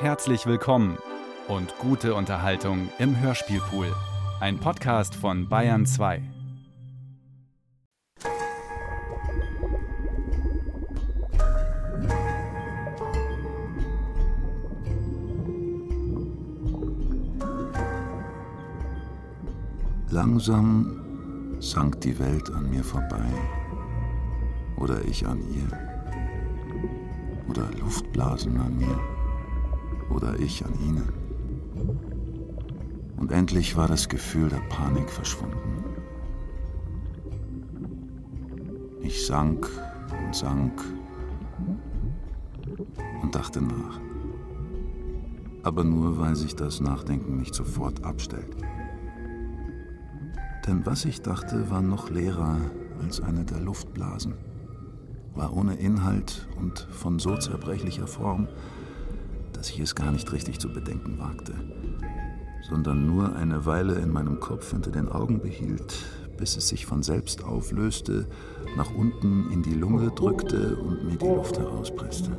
Herzlich willkommen und gute Unterhaltung im Hörspielpool. Ein Podcast von Bayern 2. Langsam sank die Welt an mir vorbei. Oder ich an ihr. Oder Luftblasen an mir. Oder ich an ihnen. Und endlich war das Gefühl der Panik verschwunden. Ich sank und sank und dachte nach. Aber nur, weil sich das Nachdenken nicht sofort abstellt. Denn was ich dachte, war noch leerer als eine der Luftblasen, war ohne Inhalt und von so zerbrechlicher Form, dass ich es gar nicht richtig zu bedenken wagte, sondern nur eine Weile in meinem Kopf hinter den Augen behielt, bis es sich von selbst auflöste, nach unten in die Lunge drückte und mir die Luft herauspresste.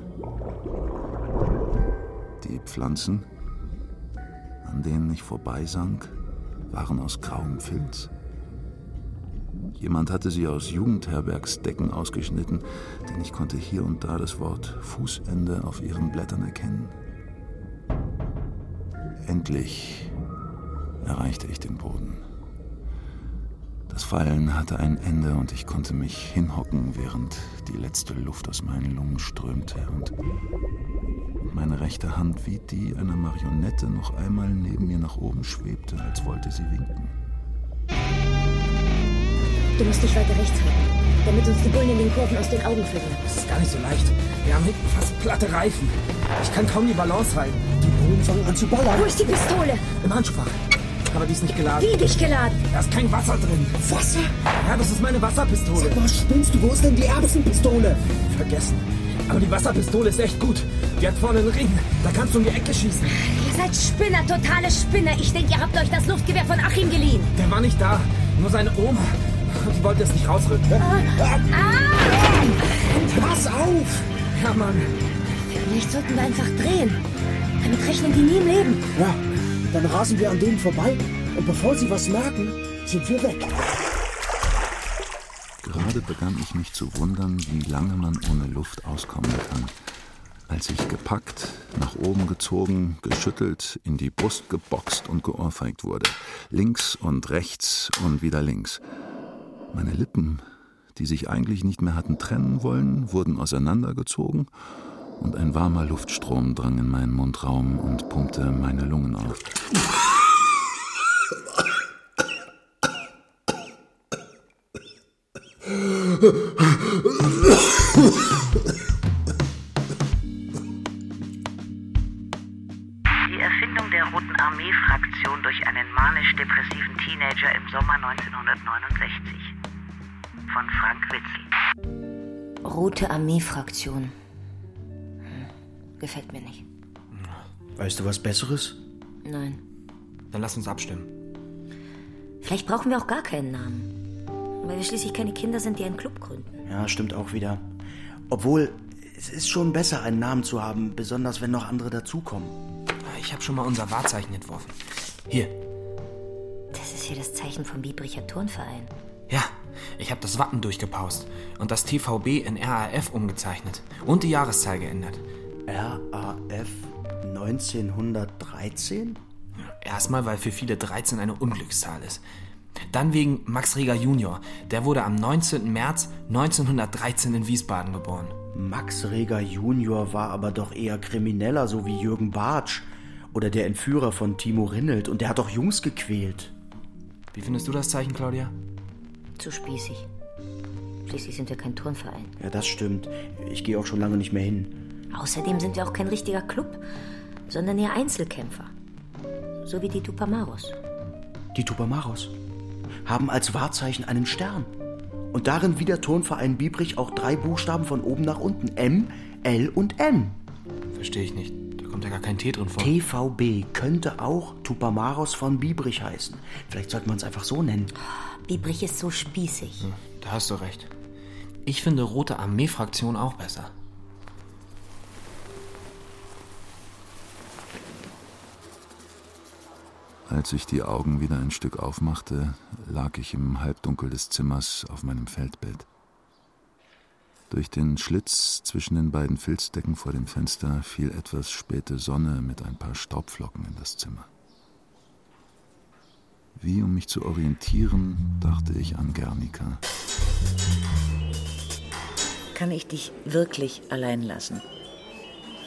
Die Pflanzen, an denen ich vorbeisank, waren aus grauem Filz. Jemand hatte sie aus Jugendherbergsdecken ausgeschnitten, denn ich konnte hier und da das Wort Fußende auf ihren Blättern erkennen. Endlich erreichte ich den Boden. Das Fallen hatte ein Ende und ich konnte mich hinhocken, während die letzte Luft aus meinen Lungen strömte und meine rechte Hand wie die einer Marionette noch einmal neben mir nach oben schwebte, als wollte sie winken. Du musst dich weiter rechts halten, damit uns die Bullen in den Kurven aus den Augen verlieren. Das ist gar nicht so leicht. Wir haben hinten fast platte Reifen. Ich kann kaum die Balance halten. Bullen fangen an zu ballern. Wo ist die Pistole? Im Handschuhfach. Aber die ist nicht geladen. Wie dich geladen? Da ist kein Wasser drin. Wasser? Ja, das ist meine Wasserpistole. Was spinnst du? Wo ist denn die Erbsenpistole? Vergessen. Aber die Wasserpistole ist echt gut. Die hat vorne einen Ring. Da kannst du um die Ecke schießen. Ihr seid Spinner, totale Spinner. Ich denke, ihr habt euch das Luftgewehr von Achim geliehen. Der war nicht da. Nur seine Oma. Die wollte es nicht rausrücken. Pass auf! Ja, Mann. Vielleicht sollten wir einfach drehen. Damit rechnen die nie im Leben. Ja, dann rasen wir an denen vorbei und bevor sie was merken, sind wir weg. Gerade begann ich mich zu wundern, wie lange man ohne Luft auskommen kann. Als ich gepackt, nach oben gezogen, geschüttelt, in die Brust geboxt und geohrfeigt wurde. Links und rechts und wieder links. Meine Lippen, die sich eigentlich nicht mehr hatten trennen wollen, wurden auseinandergezogen und ein warmer Luftstrom drang in meinen Mundraum und pumpte meine Lungen auf. Die Erfindung der Roten Armee-Fraktion durch einen manisch-depressiven Teenager im Sommer 1969. Von Frank Witzel. Rote Armee-Fraktion. Gefällt mir nicht. Weißt du was Besseres? Nein. Dann lass uns abstimmen. Vielleicht brauchen wir auch gar keinen Namen. Weil wir schließlich keine Kinder sind, die einen Club gründen. Ja, stimmt auch wieder. Obwohl, es ist schon besser, einen Namen zu haben, besonders wenn noch andere dazukommen. Ich habe schon mal unser Wahrzeichen entworfen. Hier. Das ist hier das Zeichen vom Biebricher Turnverein. Ja, ich habe das Wappen durchgepaust und das TVB in RAF umgezeichnet und die Jahreszahl geändert. RAF 1913? Erstmal, weil für viele 13 eine Unglückszahl ist. Dann wegen Max Reger Junior. Der wurde am 19. März 1913 in Wiesbaden geboren. Max Reger Junior war aber doch eher Krimineller, so wie Jürgen Bartsch. Oder der Entführer von Timo Rinnelt. Und der hat doch Jungs gequält. Wie findest du das Zeichen, Claudia? Zu spießig. Schließlich sind wir kein Turnverein. Ja, das stimmt. Ich gehe auch schon lange nicht mehr hin. Außerdem sind wir auch kein richtiger Club, sondern eher Einzelkämpfer. So wie die Tupamaros. Die Tupamaros haben als Wahrzeichen einen Stern. Und darin wie der Turnverein Biebrich auch drei Buchstaben von oben nach unten. M, L und N. Verstehe ich nicht. Da kommt ja gar kein T drin vor. TVB könnte auch Tupamaros von Biebrich heißen. Vielleicht sollten wir uns einfach so nennen. Biebrich ist so spießig. Da hast du recht. Ich finde Rote Armee-Fraktion auch besser. Als ich die Augen wieder ein Stück aufmachte, lag ich im Halbdunkel des Zimmers auf meinem Feldbett. Durch den Schlitz zwischen den beiden Filzdecken vor dem Fenster fiel etwas späte Sonne mit ein paar Staubflocken in das Zimmer. Wie um mich zu orientieren, dachte ich an Gernika. Kann ich dich wirklich allein lassen?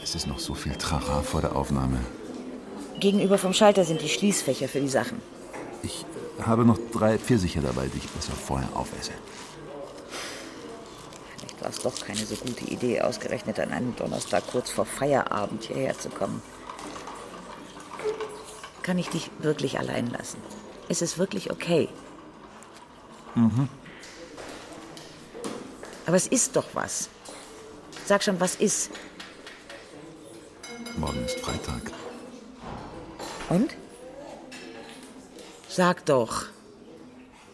Es ist noch so viel Trara vor der Aufnahme. Gegenüber vom Schalter sind die Schließfächer für die Sachen. Ich äh, habe noch drei Pfirsiche dabei, die ich besser vorher aufesse. Vielleicht war es doch keine so gute Idee, ausgerechnet an einem Donnerstag kurz vor Feierabend hierher zu kommen. Kann ich dich wirklich allein lassen? Ist es wirklich okay? Mhm. Aber es ist doch was. Sag schon, was ist? Morgen ist Freitag. Und? Sag doch.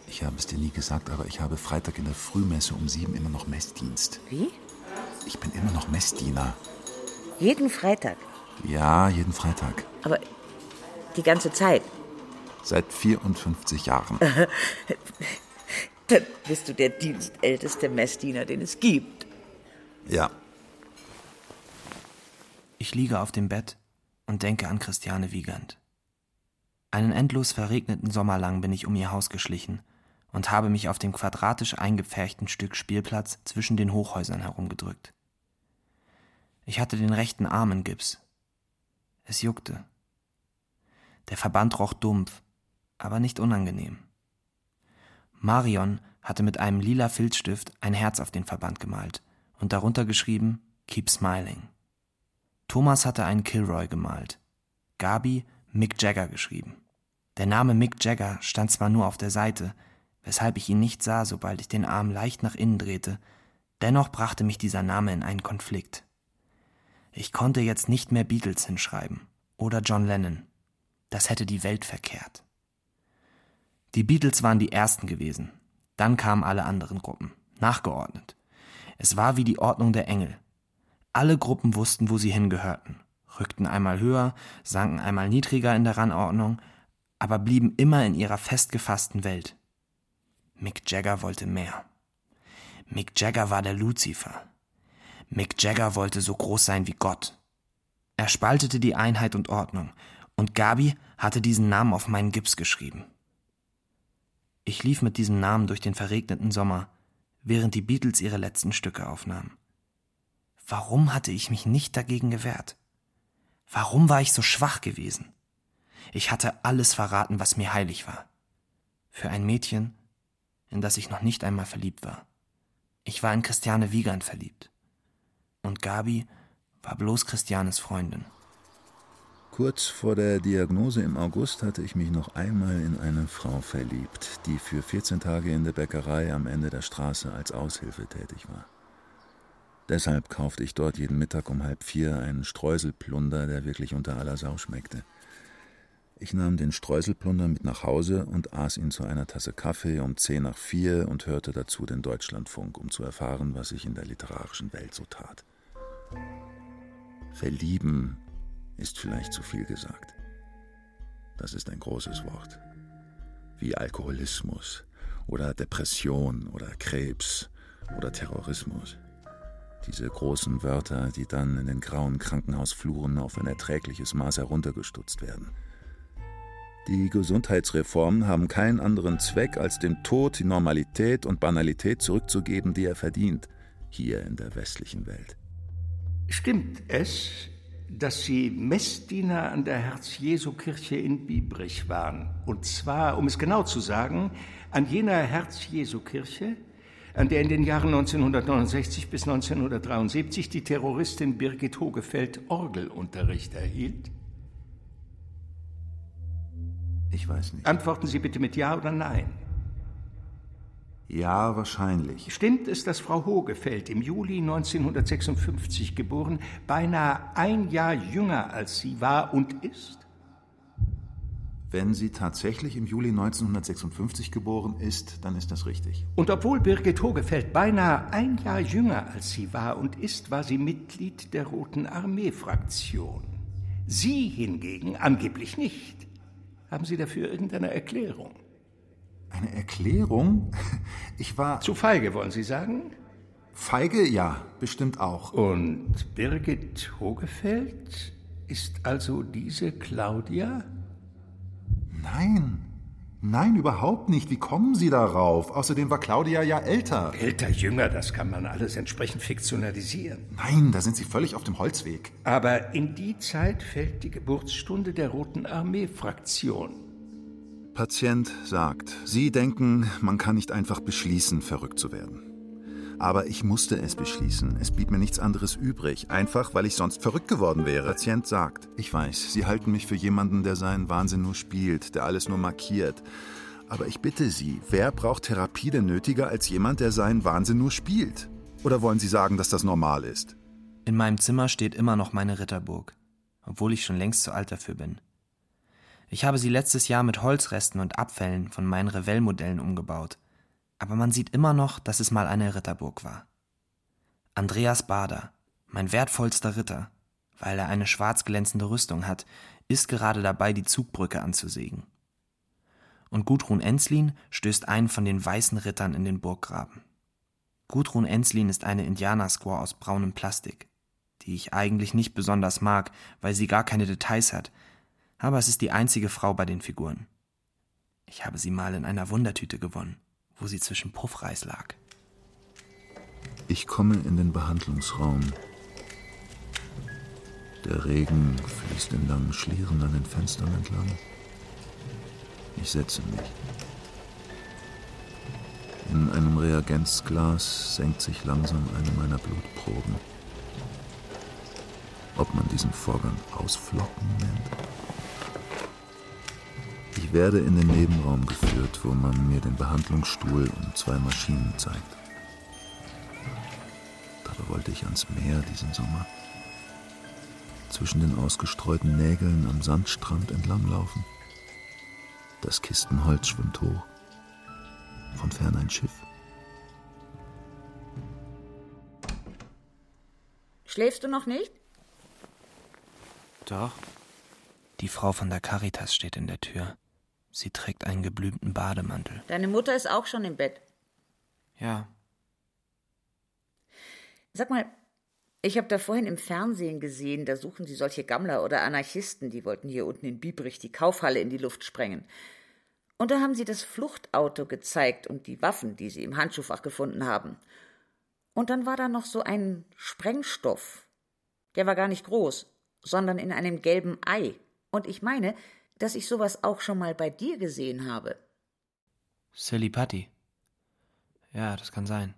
Ich habe es dir nie gesagt, aber ich habe Freitag in der Frühmesse um sieben immer noch Messdienst. Wie? Ich bin immer noch Messdiener. Jeden Freitag. Ja, jeden Freitag. Aber die ganze Zeit. Seit 54 Jahren. Dann bist du der dienstälteste Messdiener, den es gibt. Ja. Ich liege auf dem Bett und denke an Christiane Wiegand. Einen endlos verregneten Sommer lang bin ich um ihr Haus geschlichen und habe mich auf dem quadratisch eingepferchten Stück Spielplatz zwischen den Hochhäusern herumgedrückt. Ich hatte den rechten Arm in Gips. Es juckte. Der Verband roch dumpf, aber nicht unangenehm. Marion hatte mit einem lila Filzstift ein Herz auf den Verband gemalt und darunter geschrieben Keep Smiling. Thomas hatte einen Kilroy gemalt. Gabi Mick Jagger geschrieben. Der Name Mick Jagger stand zwar nur auf der Seite, weshalb ich ihn nicht sah, sobald ich den Arm leicht nach innen drehte, dennoch brachte mich dieser Name in einen Konflikt. Ich konnte jetzt nicht mehr Beatles hinschreiben oder John Lennon. Das hätte die Welt verkehrt. Die Beatles waren die ersten gewesen. Dann kamen alle anderen Gruppen, nachgeordnet. Es war wie die Ordnung der Engel. Alle Gruppen wussten, wo sie hingehörten, rückten einmal höher, sanken einmal niedriger in der Rangordnung, aber blieben immer in ihrer festgefassten Welt. Mick Jagger wollte mehr. Mick Jagger war der Luzifer. Mick Jagger wollte so groß sein wie Gott. Er spaltete die Einheit und Ordnung, und Gabi hatte diesen Namen auf meinen Gips geschrieben. Ich lief mit diesem Namen durch den verregneten Sommer, während die Beatles ihre letzten Stücke aufnahmen. Warum hatte ich mich nicht dagegen gewehrt? Warum war ich so schwach gewesen? Ich hatte alles verraten, was mir heilig war. Für ein Mädchen, in das ich noch nicht einmal verliebt war. Ich war in Christiane Wiegand verliebt. Und Gabi war bloß Christianes Freundin. Kurz vor der Diagnose im August hatte ich mich noch einmal in eine Frau verliebt, die für 14 Tage in der Bäckerei am Ende der Straße als Aushilfe tätig war. Deshalb kaufte ich dort jeden Mittag um halb vier einen Streuselplunder, der wirklich unter aller Sau schmeckte. Ich nahm den Streuselplunder mit nach Hause und aß ihn zu einer Tasse Kaffee um zehn nach vier und hörte dazu den Deutschlandfunk, um zu erfahren, was sich in der literarischen Welt so tat. Verlieben ist vielleicht zu viel gesagt. Das ist ein großes Wort. Wie Alkoholismus oder Depression oder Krebs oder Terrorismus. Diese großen Wörter, die dann in den grauen Krankenhausfluren auf ein erträgliches Maß heruntergestutzt werden. Die Gesundheitsreformen haben keinen anderen Zweck, als dem Tod die Normalität und Banalität zurückzugeben, die er verdient, hier in der westlichen Welt. Stimmt es, dass Sie Messdiener an der Herz-Jesu-Kirche in Biebrich waren. Und zwar, um es genau zu sagen, an jener Herz-Jesu-Kirche, an der in den Jahren 1969 bis 1973 die Terroristin Birgit Hogefeld Orgelunterricht erhielt? Ich weiß nicht. Antworten Sie bitte mit Ja oder Nein. Ja, wahrscheinlich. Stimmt es, dass Frau Hogefeld im Juli 1956 geboren, beinahe ein Jahr jünger als sie war und ist? Wenn sie tatsächlich im Juli 1956 geboren ist, dann ist das richtig. Und obwohl Birgit Hogefeld beinahe ein Jahr jünger als sie war und ist, war sie Mitglied der Roten Armee-Fraktion. Sie hingegen angeblich nicht. Haben Sie dafür irgendeine Erklärung? Eine Erklärung? Ich war. Zu feige, wollen Sie sagen? Feige, ja, bestimmt auch. Und Birgit Hogefeld ist also diese Claudia? Nein. Nein, überhaupt nicht. Wie kommen Sie darauf? Außerdem war Claudia ja älter. Älter, jünger, das kann man alles entsprechend fiktionalisieren. Nein, da sind Sie völlig auf dem Holzweg. Aber in die Zeit fällt die Geburtsstunde der Roten Armee-Fraktion. Patient sagt, Sie denken, man kann nicht einfach beschließen, verrückt zu werden. Aber ich musste es beschließen. Es blieb mir nichts anderes übrig, einfach weil ich sonst verrückt geworden wäre. Patient sagt, ich weiß, Sie halten mich für jemanden, der seinen Wahnsinn nur spielt, der alles nur markiert. Aber ich bitte Sie, wer braucht Therapie denn nötiger als jemand, der seinen Wahnsinn nur spielt? Oder wollen Sie sagen, dass das normal ist? In meinem Zimmer steht immer noch meine Ritterburg, obwohl ich schon längst zu alt dafür bin. Ich habe sie letztes Jahr mit Holzresten und Abfällen von meinen Revell-Modellen umgebaut aber man sieht immer noch, dass es mal eine Ritterburg war. Andreas Bader, mein wertvollster Ritter, weil er eine schwarz glänzende Rüstung hat, ist gerade dabei, die Zugbrücke anzusägen. Und Gudrun Enslin stößt einen von den weißen Rittern in den Burggraben. Gudrun Enslin ist eine Indianersquaw aus braunem Plastik, die ich eigentlich nicht besonders mag, weil sie gar keine Details hat, aber es ist die einzige Frau bei den Figuren. Ich habe sie mal in einer Wundertüte gewonnen wo sie zwischen Puffreis lag. Ich komme in den Behandlungsraum. Der Regen fließt in langen Schlieren an den Fenstern entlang. Ich setze mich. In einem Reagenzglas senkt sich langsam eine meiner Blutproben. Ob man diesen Vorgang Ausflocken nennt? Ich werde in den Nebenraum geführt, wo man mir den Behandlungsstuhl und zwei Maschinen zeigt. Dabei wollte ich ans Meer diesen Sommer. Zwischen den ausgestreuten Nägeln am Sandstrand entlanglaufen. Das Kistenholz schwimmt hoch. Von fern ein Schiff. Schläfst du noch nicht? Doch. Die Frau von der Caritas steht in der Tür. Sie trägt einen geblümten Bademantel. Deine Mutter ist auch schon im Bett. Ja. Sag mal, ich habe da vorhin im Fernsehen gesehen, da suchen sie solche Gammler oder Anarchisten, die wollten hier unten in Biebrich die Kaufhalle in die Luft sprengen. Und da haben sie das Fluchtauto gezeigt und die Waffen, die sie im Handschuhfach gefunden haben. Und dann war da noch so ein Sprengstoff. Der war gar nicht groß, sondern in einem gelben Ei. Und ich meine, dass ich sowas auch schon mal bei dir gesehen habe. Silly Putty. Ja, das kann sein.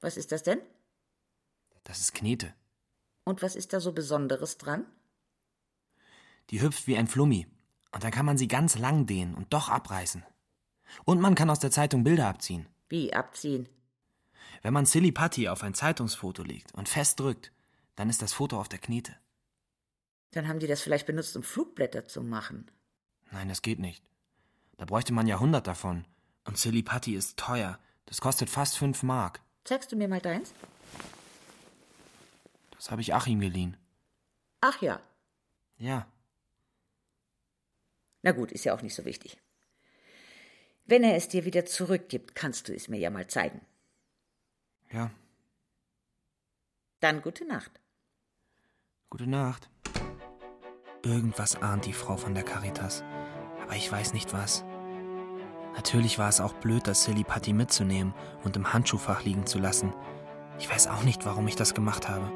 Was ist das denn? Das ist Knete. Und was ist da so Besonderes dran? Die hüpft wie ein Flummi. Und dann kann man sie ganz lang dehnen und doch abreißen. Und man kann aus der Zeitung Bilder abziehen. Wie abziehen? Wenn man Silly Putty auf ein Zeitungsfoto legt und fest drückt, dann ist das Foto auf der Knete. Dann haben die das vielleicht benutzt, um Flugblätter zu machen. Nein, das geht nicht. Da bräuchte man ja hundert davon. Und Silly Putty ist teuer. Das kostet fast fünf Mark. Zeigst du mir mal deins? Das habe ich Achim geliehen. Ach ja. Ja. Na gut, ist ja auch nicht so wichtig. Wenn er es dir wieder zurückgibt, kannst du es mir ja mal zeigen. Ja. Dann gute Nacht. Gute Nacht. Irgendwas ahnt die Frau von der Caritas, aber ich weiß nicht was. Natürlich war es auch blöd, das Silly Putty mitzunehmen und im Handschuhfach liegen zu lassen. Ich weiß auch nicht, warum ich das gemacht habe.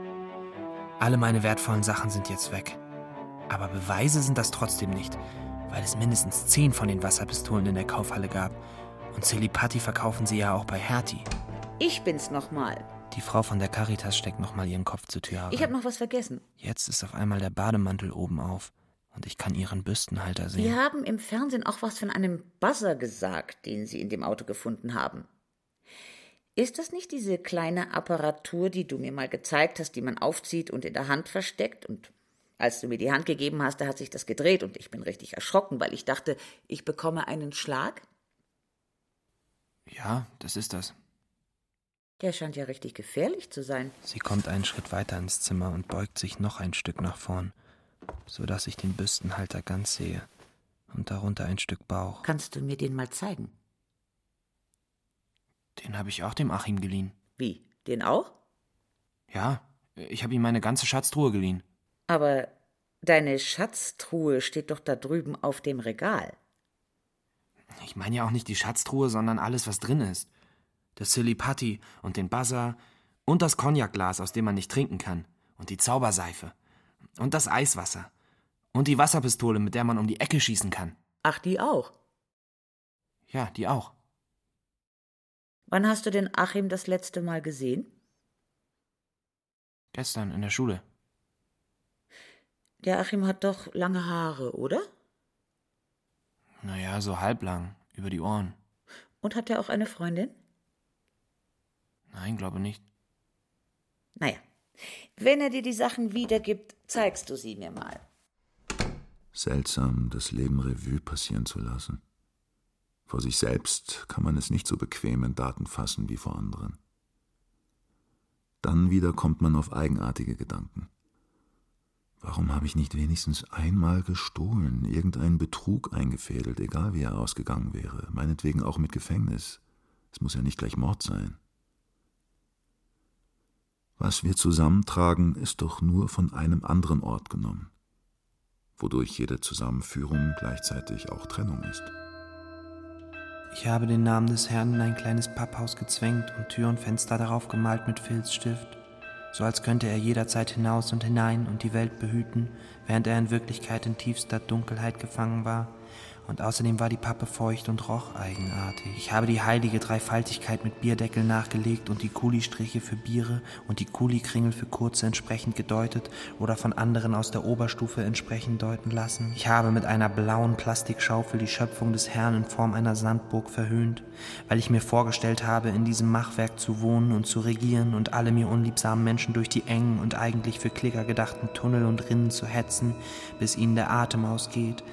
Alle meine wertvollen Sachen sind jetzt weg. Aber Beweise sind das trotzdem nicht, weil es mindestens zehn von den Wasserpistolen in der Kaufhalle gab. Und Silly Putty verkaufen sie ja auch bei Hertie. Ich bin's nochmal. Die Frau von der Caritas steckt nochmal ihren Kopf zur Tür. Ich habe noch was vergessen. Jetzt ist auf einmal der Bademantel oben auf und ich kann ihren Büstenhalter sehen. Sie haben im Fernsehen auch was von einem Buzzer gesagt, den Sie in dem Auto gefunden haben. Ist das nicht diese kleine Apparatur, die du mir mal gezeigt hast, die man aufzieht und in der Hand versteckt? Und als du mir die Hand gegeben hast, da hat sich das gedreht und ich bin richtig erschrocken, weil ich dachte, ich bekomme einen Schlag? Ja, das ist das. Der scheint ja richtig gefährlich zu sein. Sie kommt einen Schritt weiter ins Zimmer und beugt sich noch ein Stück nach vorn, so dass ich den Büstenhalter ganz sehe. und darunter ein Stück Bauch. Kannst du mir den mal zeigen? Den habe ich auch dem Achim geliehen. Wie? Den auch? Ja, ich habe ihm meine ganze Schatztruhe geliehen. Aber deine Schatztruhe steht doch da drüben auf dem Regal. Ich meine ja auch nicht die Schatztruhe, sondern alles, was drin ist. Das Silly Putty und den Buzzer und das Cognacglas, aus dem man nicht trinken kann. Und die Zauberseife. Und das Eiswasser. Und die Wasserpistole, mit der man um die Ecke schießen kann. Ach, die auch. Ja, die auch. Wann hast du den Achim das letzte Mal gesehen? Gestern in der Schule. Der Achim hat doch lange Haare, oder? Naja, so halblang, über die Ohren. Und hat er auch eine Freundin? Nein, glaube nicht. Naja, wenn er dir die Sachen wiedergibt, zeigst du sie mir mal. Seltsam, das Leben Revue passieren zu lassen. Vor sich selbst kann man es nicht so bequem in Daten fassen wie vor anderen. Dann wieder kommt man auf eigenartige Gedanken. Warum habe ich nicht wenigstens einmal gestohlen, irgendeinen Betrug eingefädelt, egal wie er ausgegangen wäre, meinetwegen auch mit Gefängnis. Es muss ja nicht gleich Mord sein. Was wir zusammentragen, ist doch nur von einem anderen Ort genommen, wodurch jede Zusammenführung gleichzeitig auch Trennung ist. Ich habe den Namen des Herrn in ein kleines Papphaus gezwängt und Tür und Fenster darauf gemalt mit Filzstift, so als könnte er jederzeit hinaus und hinein und die Welt behüten, während er in Wirklichkeit in tiefster Dunkelheit gefangen war und außerdem war die Pappe feucht und roch eigenartig. Ich habe die heilige Dreifaltigkeit mit Bierdeckel nachgelegt und die Kulistriche für Biere und die Kulikringel für kurze entsprechend gedeutet oder von anderen aus der Oberstufe entsprechend deuten lassen. Ich habe mit einer blauen Plastikschaufel die Schöpfung des Herrn in Form einer Sandburg verhöhnt, weil ich mir vorgestellt habe, in diesem Machwerk zu wohnen und zu regieren und alle mir unliebsamen Menschen durch die engen und eigentlich für Klicker gedachten Tunnel und Rinnen zu hetzen, bis ihnen der Atem ausgeht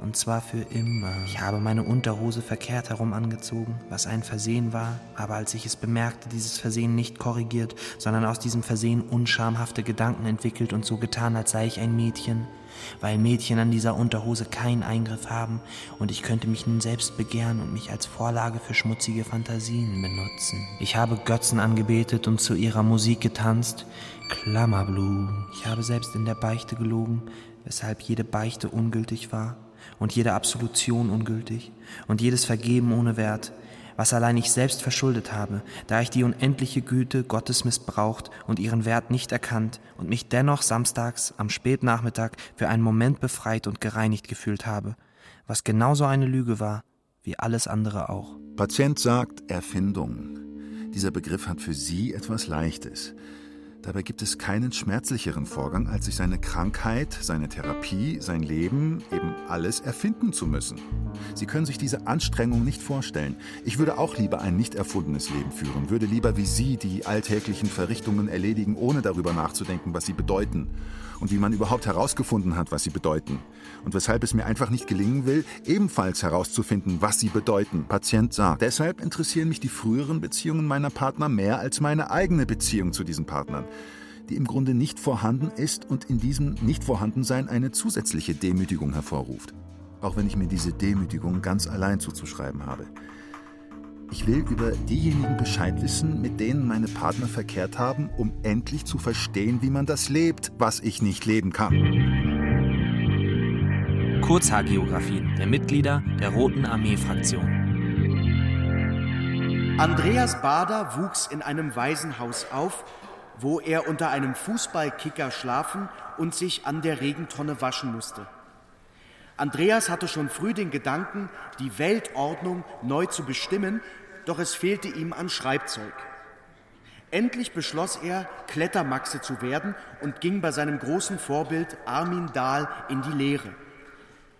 und zwar für immer. Ich habe meine Unterhose verkehrt herum angezogen, was ein Versehen war, aber als ich es bemerkte, dieses Versehen nicht korrigiert, sondern aus diesem Versehen unschamhafte Gedanken entwickelt und so getan, als sei ich ein Mädchen, weil Mädchen an dieser Unterhose keinen Eingriff haben und ich könnte mich nun selbst begehren und mich als Vorlage für schmutzige Fantasien benutzen. Ich habe Götzen angebetet und zu ihrer Musik getanzt, Klammerblue. Ich habe selbst in der Beichte gelogen, weshalb jede Beichte ungültig war und jede Absolution ungültig und jedes Vergeben ohne Wert, was allein ich selbst verschuldet habe, da ich die unendliche Güte Gottes missbraucht und ihren Wert nicht erkannt und mich dennoch samstags am Spätnachmittag für einen Moment befreit und gereinigt gefühlt habe, was genauso eine Lüge war wie alles andere auch. Patient sagt Erfindung. Dieser Begriff hat für Sie etwas Leichtes. Dabei gibt es keinen schmerzlicheren Vorgang, als sich seine Krankheit, seine Therapie, sein Leben, eben alles erfinden zu müssen. Sie können sich diese Anstrengung nicht vorstellen. Ich würde auch lieber ein nicht erfundenes Leben führen, würde lieber wie Sie die alltäglichen Verrichtungen erledigen, ohne darüber nachzudenken, was sie bedeuten und wie man überhaupt herausgefunden hat, was sie bedeuten. Und weshalb es mir einfach nicht gelingen will, ebenfalls herauszufinden, was sie bedeuten. Patient sagt. Deshalb interessieren mich die früheren Beziehungen meiner Partner mehr als meine eigene Beziehung zu diesen Partnern die im Grunde nicht vorhanden ist und in diesem Nichtvorhandensein eine zusätzliche Demütigung hervorruft. Auch wenn ich mir diese Demütigung ganz allein zuzuschreiben habe. Ich will über diejenigen Bescheid wissen, mit denen meine Partner verkehrt haben, um endlich zu verstehen, wie man das lebt, was ich nicht leben kann. Kurzhaargeografie der Mitglieder der Roten Armee-Fraktion. Andreas Bader wuchs in einem Waisenhaus auf, wo er unter einem Fußballkicker schlafen und sich an der Regentonne waschen musste. Andreas hatte schon früh den Gedanken, die Weltordnung neu zu bestimmen, doch es fehlte ihm an Schreibzeug. Endlich beschloss er, Klettermaxe zu werden und ging bei seinem großen Vorbild Armin Dahl in die Lehre.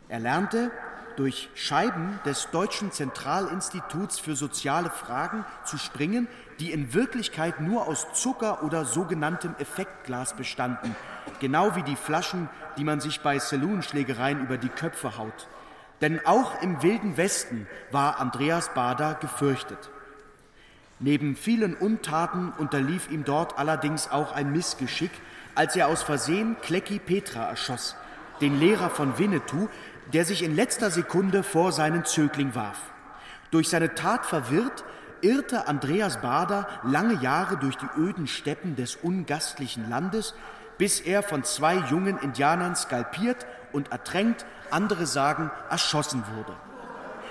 Er lernte, durch Scheiben des Deutschen Zentralinstituts für soziale Fragen zu springen, die in Wirklichkeit nur aus Zucker oder sogenanntem Effektglas bestanden, genau wie die Flaschen, die man sich bei Saloonschlägereien über die Köpfe haut. Denn auch im wilden Westen war Andreas Bader gefürchtet. Neben vielen Untaten unterlief ihm dort allerdings auch ein Missgeschick, als er aus Versehen Klecki Petra erschoss, den Lehrer von Winnetou, der sich in letzter Sekunde vor seinen Zögling warf. Durch seine Tat verwirrt, irrte Andreas Bader lange Jahre durch die öden Steppen des ungastlichen Landes, bis er von zwei jungen Indianern skalpiert und ertränkt, andere sagen erschossen wurde.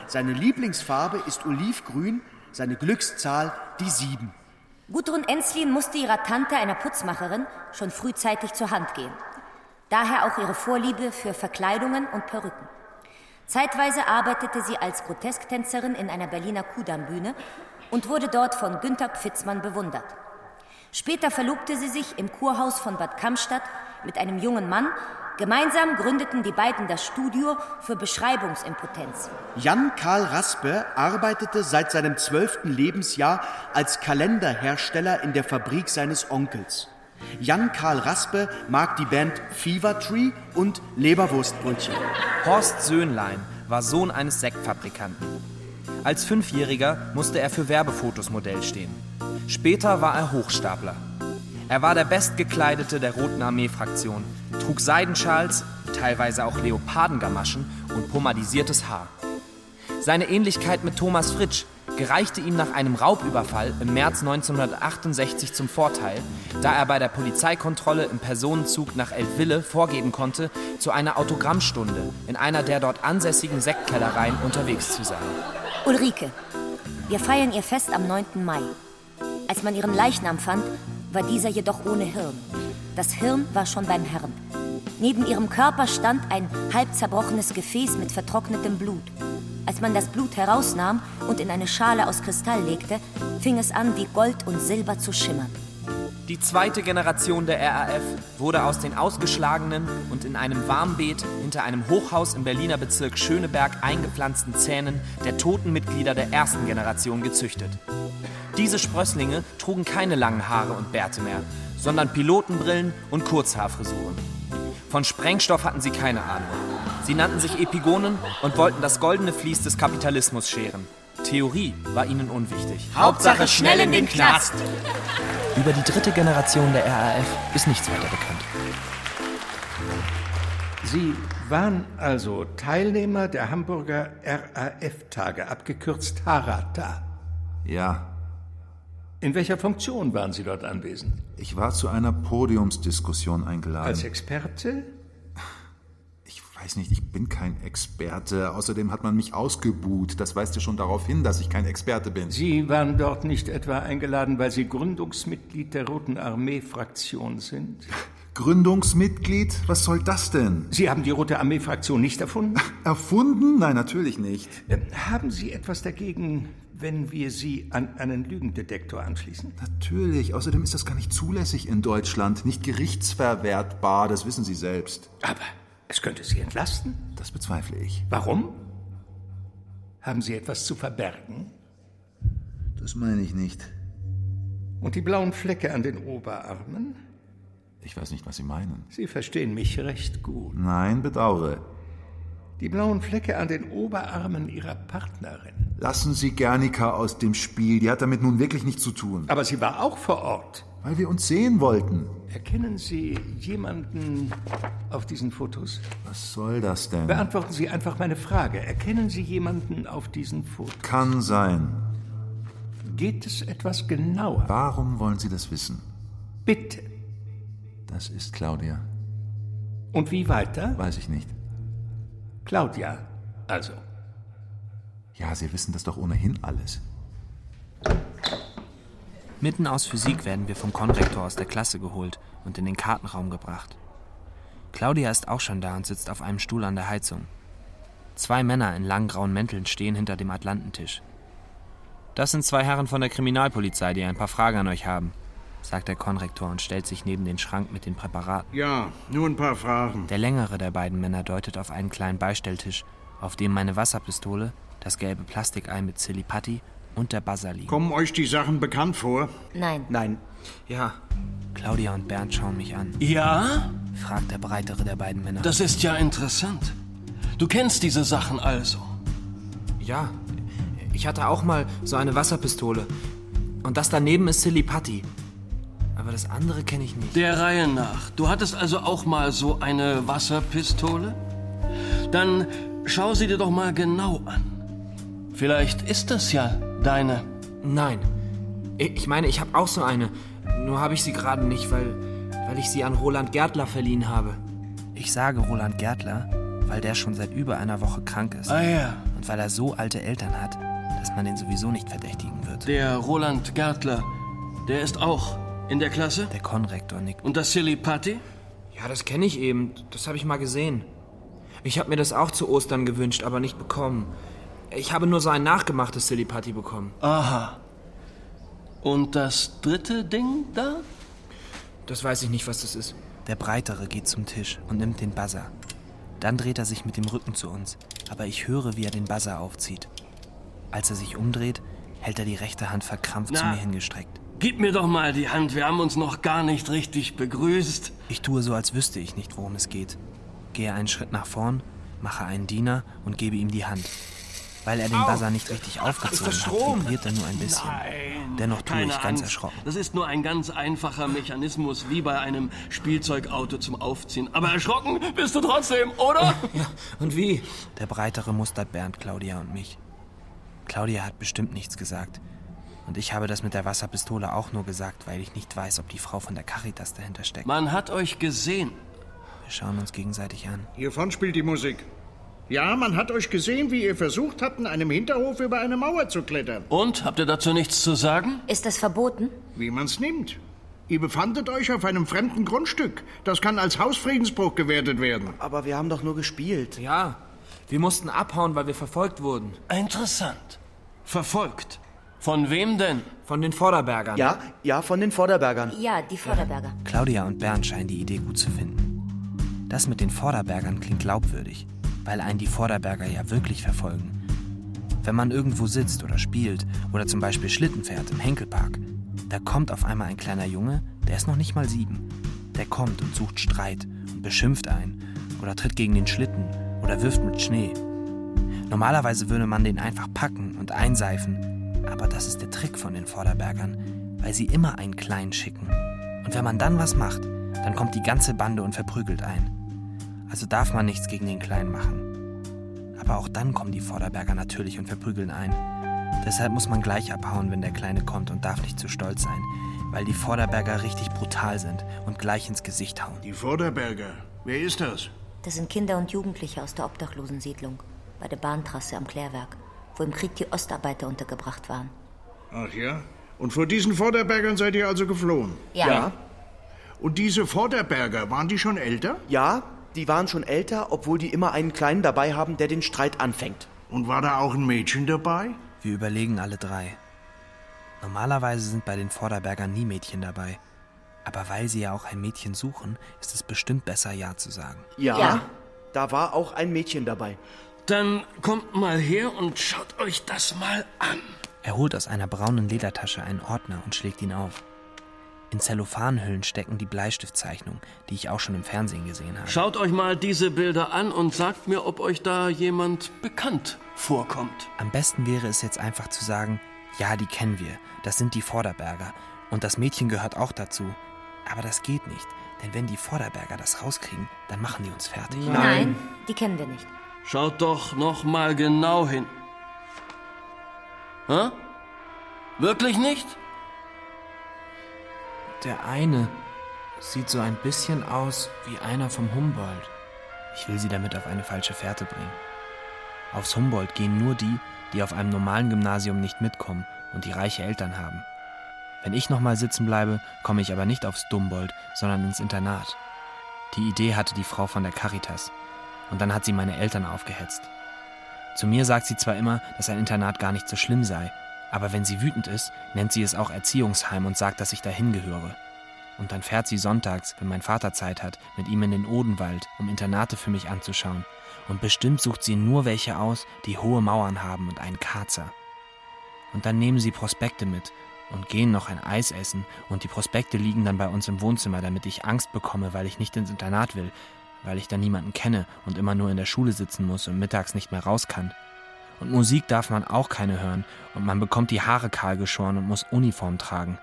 Seine Lieblingsfarbe ist olivgrün, seine Glückszahl die sieben. Gudrun Enslin musste ihrer Tante, einer Putzmacherin, schon frühzeitig zur Hand gehen. Daher auch ihre Vorliebe für Verkleidungen und Perücken. Zeitweise arbeitete sie als Grotesktänzerin in einer Berliner Kudamm-Bühne und wurde dort von Günther Pfitzmann bewundert. Später verlobte sie sich im Kurhaus von Bad Kamstadt mit einem jungen Mann. Gemeinsam gründeten die beiden das Studio für Beschreibungsimpotenz. Jan Karl Raspe arbeitete seit seinem zwölften Lebensjahr als Kalenderhersteller in der Fabrik seines Onkels. Jan Karl Raspe mag die Band Fever Tree und Leberwurstbrötchen. Horst Söhnlein war Sohn eines Sektfabrikanten. Als Fünfjähriger musste er für Werbefotos Modell stehen. Später war er Hochstapler. Er war der Bestgekleidete der Roten Armee-Fraktion, trug Seidenschals, teilweise auch Leopardengamaschen und pomadisiertes Haar. Seine Ähnlichkeit mit Thomas Fritsch gereichte ihm nach einem Raubüberfall im März 1968 zum Vorteil, da er bei der Polizeikontrolle im Personenzug nach Eltville vorgeben konnte, zu einer Autogrammstunde in einer der dort ansässigen Sektkellereien unterwegs zu sein. Ulrike, wir feiern ihr Fest am 9. Mai. Als man ihren Leichnam fand, war dieser jedoch ohne Hirn. Das Hirn war schon beim Herrn. Neben ihrem Körper stand ein halb zerbrochenes Gefäß mit vertrocknetem Blut. Als man das Blut herausnahm und in eine Schale aus Kristall legte, fing es an, wie Gold und Silber zu schimmern. Die zweite Generation der RAF wurde aus den ausgeschlagenen und in einem Warmbeet hinter einem Hochhaus im Berliner Bezirk Schöneberg eingepflanzten Zähnen der toten Mitglieder der ersten Generation gezüchtet. Diese Sprösslinge trugen keine langen Haare und Bärte mehr, sondern Pilotenbrillen und Kurzhaarfrisuren. Von Sprengstoff hatten sie keine Ahnung. Sie nannten sich Epigonen und wollten das goldene Vlies des Kapitalismus scheren. Theorie war ihnen unwichtig. Hauptsache schnell in den Knast. Über die dritte Generation der RAF ist nichts weiter bekannt. Sie waren also Teilnehmer der Hamburger RAF-Tage, abgekürzt Harata. Ja, In welcher Funktion waren Sie dort anwesend? ich war zu einer Podiumsdiskussion eingeladen. Als Experte? Ich weiß nicht, ich bin kein Experte. Außerdem hat man mich ausgebuht. Das weist ja schon darauf hin, dass ich kein Experte bin. Sie waren dort nicht etwa eingeladen, weil Sie Gründungsmitglied der Roten Armee-Fraktion sind? Gründungsmitglied? Was soll das denn? Sie haben die Rote Armee-Fraktion nicht erfunden? Erfunden? Nein, natürlich nicht. Ähm, Haben Sie etwas dagegen, wenn wir Sie an einen Lügendetektor anschließen? Natürlich. Außerdem ist das gar nicht zulässig in Deutschland. Nicht gerichtsverwertbar. Das wissen Sie selbst. Aber es könnte Sie entlasten. Das bezweifle ich. Warum? Haben Sie etwas zu verbergen? Das meine ich nicht. Und die blauen Flecke an den Oberarmen? Ich weiß nicht, was Sie meinen. Sie verstehen mich recht gut. Nein, bedauere. Die blauen Flecke an den Oberarmen Ihrer Partnerin. Lassen Sie Gernika aus dem Spiel. Die hat damit nun wirklich nichts zu tun. Aber sie war auch vor Ort. Weil wir uns sehen wollten. Erkennen Sie jemanden auf diesen Fotos? Was soll das denn? Beantworten Sie einfach meine Frage. Erkennen Sie jemanden auf diesen Fotos? Kann sein. Geht es etwas genauer? Warum wollen Sie das wissen? Bitte. Das ist Claudia. Und wie weiter? Weiß ich nicht. Claudia, also. Ja, Sie wissen das doch ohnehin alles. Mitten aus Physik werden wir vom Konrektor aus der Klasse geholt und in den Kartenraum gebracht. Claudia ist auch schon da und sitzt auf einem Stuhl an der Heizung. Zwei Männer in langen grauen Mänteln stehen hinter dem Atlantentisch. Das sind zwei Herren von der Kriminalpolizei, die ein paar Fragen an euch haben, sagt der Konrektor und stellt sich neben den Schrank mit den Präparaten. Ja, nur ein paar Fragen. Der längere der beiden Männer deutet auf einen kleinen Beistelltisch, auf dem meine Wasserpistole, das gelbe Plastikei mit Silipatti und der Buzzer liegen. Kommen euch die Sachen bekannt vor? Nein. Nein. Ja. Claudia und Bernd schauen mich an, Ja, fragt der breitere der beiden Männer. das ist ja interessant. Du kennst diese Sachen also. Ja, ich hatte auch mal so eine Wasserpistole. Und das daneben ist Silly Putty. Aber das andere kenne ich nicht. Der Reihe nach. Du hattest also auch mal so eine Wasserpistole? Dann schau sie dir doch mal genau an. Vielleicht ist das ja deine. Nein. Ich meine, ich habe auch so eine. Nur habe ich sie gerade nicht, weil, weil ich sie an Roland Gärtler verliehen habe. Ich sage Roland Gärtler, weil der schon seit über einer Woche krank ist. Ah ja. Und weil er so alte Eltern hat, dass man den sowieso nicht verdächtigen wird. Der Roland Gärtler, der ist auch in der Klasse? Der Konrektor nickt. Und das Silly Putty? Ja, das kenne ich eben. Das habe ich mal gesehen. Ich habe mir das auch zu Ostern gewünscht, aber nicht bekommen. Ich habe nur so ein nachgemachtes Silly Putty bekommen. Aha. Und das dritte Ding da? Das weiß ich nicht, was das ist. Der Breitere geht zum Tisch und nimmt den Buzzer. Dann dreht er sich mit dem Rücken zu uns, aber ich höre, wie er den Buzzer aufzieht. Als er sich umdreht, hält er die rechte Hand verkrampft Na. zu mir hingestreckt. Gib mir doch mal die Hand, wir haben uns noch gar nicht richtig begrüßt. Ich tue so, als wüsste ich nicht, worum es geht. Gehe einen Schritt nach vorn, mache einen Diener und gebe ihm die Hand. Weil er den Buzzer nicht richtig aufgezogen das hat, Strom? vibriert er nur ein bisschen. Nein, Dennoch tue keine ich ganz Angst. erschrocken. Das ist nur ein ganz einfacher Mechanismus, wie bei einem Spielzeugauto zum Aufziehen. Aber erschrocken bist du trotzdem, oder? Ja, und wie? Der Breitere mustert Bernd, Claudia und mich. Claudia hat bestimmt nichts gesagt. Und ich habe das mit der Wasserpistole auch nur gesagt, weil ich nicht weiß, ob die Frau von der Caritas dahinter steckt. Man hat euch gesehen. Wir schauen uns gegenseitig an. Hiervon spielt die Musik. Ja, man hat euch gesehen, wie ihr versucht habt, in einem Hinterhof über eine Mauer zu klettern. Und, habt ihr dazu nichts zu sagen? Ist das verboten? Wie man's nimmt. Ihr befandet euch auf einem fremden Grundstück. Das kann als Hausfriedensbruch gewertet werden. Aber wir haben doch nur gespielt. Ja, wir mussten abhauen, weil wir verfolgt wurden. Interessant. Verfolgt. Von wem denn? Von den Vorderbergern. Ja, ja, von den Vorderbergern. Ja, die Vorderberger. Claudia und Bernd scheinen die Idee gut zu finden. Das mit den Vorderbergern klingt glaubwürdig, weil einen die Vorderberger ja wirklich verfolgen. Wenn man irgendwo sitzt oder spielt oder zum Beispiel Schlitten fährt im Henkelpark, da kommt auf einmal ein kleiner Junge, der ist noch nicht mal sieben. Der kommt und sucht Streit und beschimpft einen oder tritt gegen den Schlitten oder wirft mit Schnee. Normalerweise würde man den einfach packen und einseifen, aber das ist der Trick von den Vorderbergern, weil sie immer einen Kleinen schicken. Und wenn man dann was macht, dann kommt die ganze Bande und verprügelt ein. Also darf man nichts gegen den Kleinen machen. Aber auch dann kommen die Vorderberger natürlich und verprügeln ein. Deshalb muss man gleich abhauen, wenn der Kleine kommt und darf nicht zu stolz sein, weil die Vorderberger richtig brutal sind und gleich ins Gesicht hauen. Die Vorderberger. Wer ist das? Das sind Kinder und Jugendliche aus der Obdachlosensiedlung bei der Bahntrasse am Klärwerk, wo im Krieg die Ostarbeiter untergebracht waren. Ach ja? Und vor diesen Vorderbergern seid ihr also geflohen? Ja. Ja, Und diese Vorderberger, waren die schon älter? ja, die waren schon älter, obwohl die immer einen Kleinen dabei haben, der den Streit anfängt. Und war da auch ein Mädchen dabei? Wir überlegen alle drei. Normalerweise sind bei den Vorderbergern nie Mädchen dabei. Aber weil sie ja auch ein Mädchen suchen, ist es bestimmt besser, Ja zu sagen. Ja, Ja. da war auch ein Mädchen dabei. Dann kommt mal her und schaut euch das mal an. Er holt aus einer braunen Ledertasche einen Ordner und schlägt ihn auf. In Zellophanhüllen stecken die Bleistiftzeichnungen, die ich auch schon im Fernsehen gesehen habe. Schaut euch mal diese Bilder an und sagt mir, ob euch da jemand bekannt vorkommt. Am besten wäre es jetzt einfach zu sagen, ja, die kennen wir, das sind die Vorderberger. Und das Mädchen gehört auch dazu. Aber das geht nicht, denn wenn die Vorderberger das rauskriegen, dann machen die uns fertig. Nein, die kennen wir nicht. Schaut doch noch mal genau hin. Hä? Wirklich nicht? Der eine sieht so ein bisschen aus wie einer vom Humboldt. Ich will sie damit auf eine falsche Fährte bringen. Aufs Humboldt gehen nur die, die auf einem normalen Gymnasium nicht mitkommen und die reiche Eltern haben. Wenn ich nochmal sitzen bleibe, komme ich aber nicht aufs Dumboldt, sondern ins Internat. Die Idee hatte die Frau von der Caritas. Und dann hat sie meine Eltern aufgehetzt. Zu mir sagt sie zwar immer, dass ein Internat gar nicht so schlimm sei, aber wenn sie wütend ist, nennt sie es auch Erziehungsheim und sagt, dass ich dahin gehöre. Und dann fährt sie sonntags, wenn mein Vater Zeit hat, mit ihm in den Odenwald, um Internate für mich anzuschauen. Und bestimmt sucht sie nur welche aus, die hohe Mauern haben und einen Karzer. Und dann nehmen sie Prospekte mit und gehen noch ein Eis essen und die Prospekte liegen dann bei uns im Wohnzimmer, damit ich Angst bekomme, weil ich nicht ins Internat will, weil ich da niemanden kenne und immer nur in der Schule sitzen muss und mittags nicht mehr raus kann. Und Musik darf man auch keine hören und man bekommt die Haare kahl geschoren und muss Uniform tragen.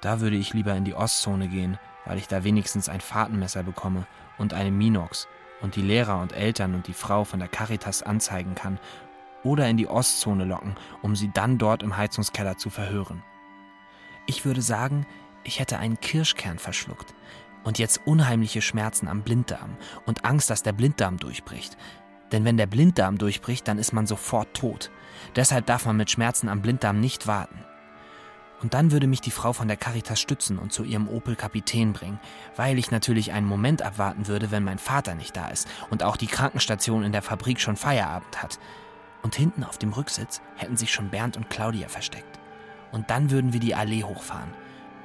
Da würde ich lieber in die Ostzone gehen, weil ich da wenigstens ein Fahrtenmesser bekomme und eine Minox und die Lehrer und Eltern und die Frau von der Caritas anzeigen kann oder in die Ostzone locken, um sie dann dort im Heizungskeller zu verhören. Ich würde sagen, ich hätte einen Kirschkern verschluckt und jetzt unheimliche Schmerzen am Blinddarm und Angst, dass der Blinddarm durchbricht. Denn wenn der Blinddarm durchbricht, dann ist man sofort tot. Deshalb darf man mit Schmerzen am Blinddarm nicht warten. Und dann würde mich die Frau von der Caritas stützen und zu ihrem Opel Kapitän bringen, weil ich natürlich einen Moment abwarten würde, wenn mein Vater nicht da ist und auch die Krankenstation in der Fabrik schon Feierabend hat. Und hinten auf dem Rücksitz hätten sich schon Bernd und Claudia versteckt. Und dann würden wir die Allee hochfahren.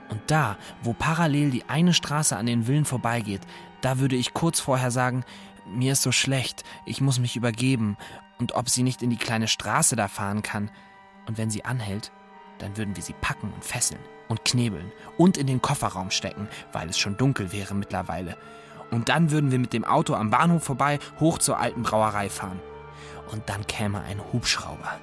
Und da, wo parallel die eine Straße an den Villen vorbeigeht, da würde ich kurz vorher sagen, mir ist so schlecht, ich muss mich übergeben und ob sie nicht in die kleine Straße da fahren kann. Und wenn sie anhält, dann würden wir sie packen und fesseln und knebeln und in den Kofferraum stecken, weil es schon dunkel wäre mittlerweile. Und dann würden wir mit dem Auto am Bahnhof vorbei hoch zur alten Brauerei fahren. Und dann käme ein Hubschrauber.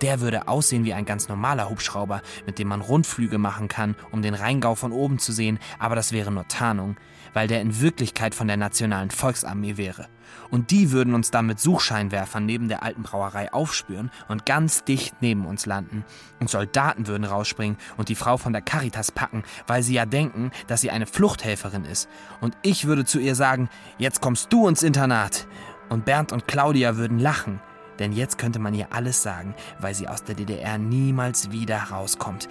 Der würde aussehen wie ein ganz normaler Hubschrauber, mit dem man Rundflüge machen kann, um den Rheingau von oben zu sehen, aber das wäre nur Tarnung, weil der in Wirklichkeit von der Nationalen Volksarmee wäre. Und die würden uns dann mit Suchscheinwerfern neben der alten Brauerei aufspüren und ganz dicht neben uns landen. Und Soldaten würden rausspringen und die Frau von der Caritas packen, weil sie ja denken, dass sie eine Fluchthelferin ist. Und ich würde zu ihr sagen, jetzt kommst du ins Internat. Und Bernd und Claudia würden lachen, denn jetzt könnte man ihr alles sagen, weil sie aus der DDR niemals wieder rauskommt.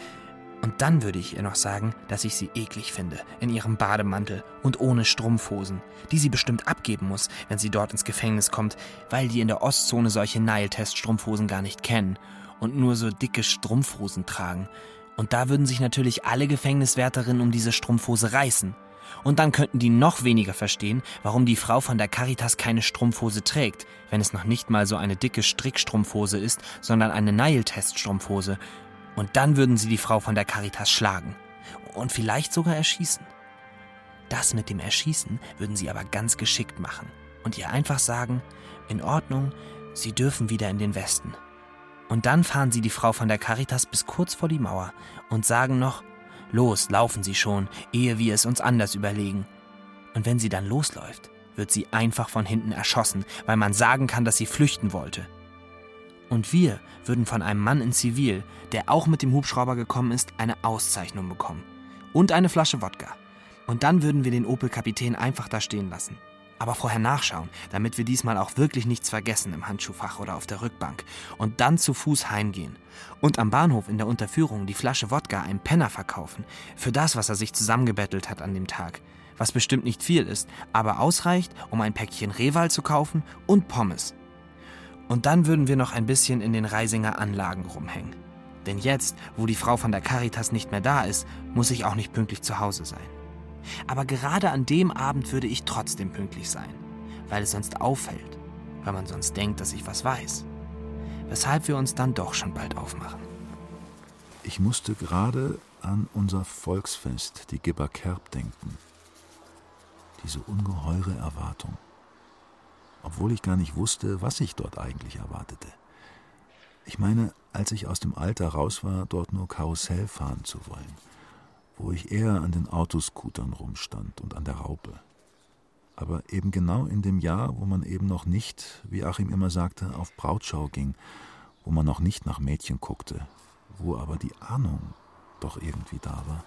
Und dann würde ich ihr noch sagen, dass ich sie eklig finde, in ihrem Bademantel und ohne Strumpfhosen, die sie bestimmt abgeben muss, wenn sie dort ins Gefängnis kommt, weil die in der Ostzone solche Nile-Test-Strumpfhosen gar nicht kennen und nur so dicke Strumpfhosen tragen. Und da würden sich natürlich alle Gefängniswärterinnen um diese Strumpfhose reißen. Und dann könnten die noch weniger verstehen, warum die Frau von der Caritas keine Strumpfhose trägt, wenn es noch nicht mal so eine dicke Strickstrumpfhose ist, sondern eine Nile-Test-Strumpfhose. Und dann würden sie die Frau von der Caritas schlagen. Und vielleicht sogar erschießen. Das mit dem Erschießen würden sie aber ganz geschickt machen und ihr einfach sagen, in Ordnung, sie dürfen wieder in den Westen. Und dann fahren sie die Frau von der Caritas bis kurz vor die Mauer und sagen noch, Los, laufen Sie schon, ehe wir es uns anders überlegen. Und wenn sie dann losläuft, wird sie einfach von hinten erschossen, weil man sagen kann, dass sie flüchten wollte. Und wir würden von einem Mann in Zivil, der auch mit dem Hubschrauber gekommen ist, eine Auszeichnung bekommen. Und eine Flasche Wodka. Und dann würden wir den Opel-Kapitän einfach da stehen lassen aber vorher nachschauen, damit wir diesmal auch wirklich nichts vergessen im Handschuhfach oder auf der Rückbank. Und dann zu Fuß heimgehen. Und am Bahnhof in der Unterführung die Flasche Wodka einem Penner verkaufen. Für das, was er sich zusammengebettelt hat an dem Tag. Was bestimmt nicht viel ist, aber ausreicht, um ein Päckchen Rehwal zu kaufen und Pommes. Und dann würden wir noch ein bisschen in den Reisinger Anlagen rumhängen. Denn jetzt, wo die Frau von der Caritas nicht mehr da ist, muss ich auch nicht pünktlich zu Hause sein. Aber gerade an dem Abend würde ich trotzdem pünktlich sein, weil es sonst auffällt, weil man sonst denkt, dass ich was weiß. Weshalb wir uns dann doch schon bald aufmachen. Ich musste gerade an unser Volksfest, die Gibberkerb, denken. Diese ungeheure Erwartung. Obwohl ich gar nicht wusste, was ich dort eigentlich erwartete. Ich meine, als ich aus dem Alter raus war, dort nur Karussell fahren zu wollen wo ich eher an den Autoscootern rumstand und an der Raupe. Aber eben genau in dem Jahr, wo man eben noch nicht, wie Achim immer sagte, auf Brautschau ging, wo man noch nicht nach Mädchen guckte, wo aber die Ahnung doch irgendwie da war.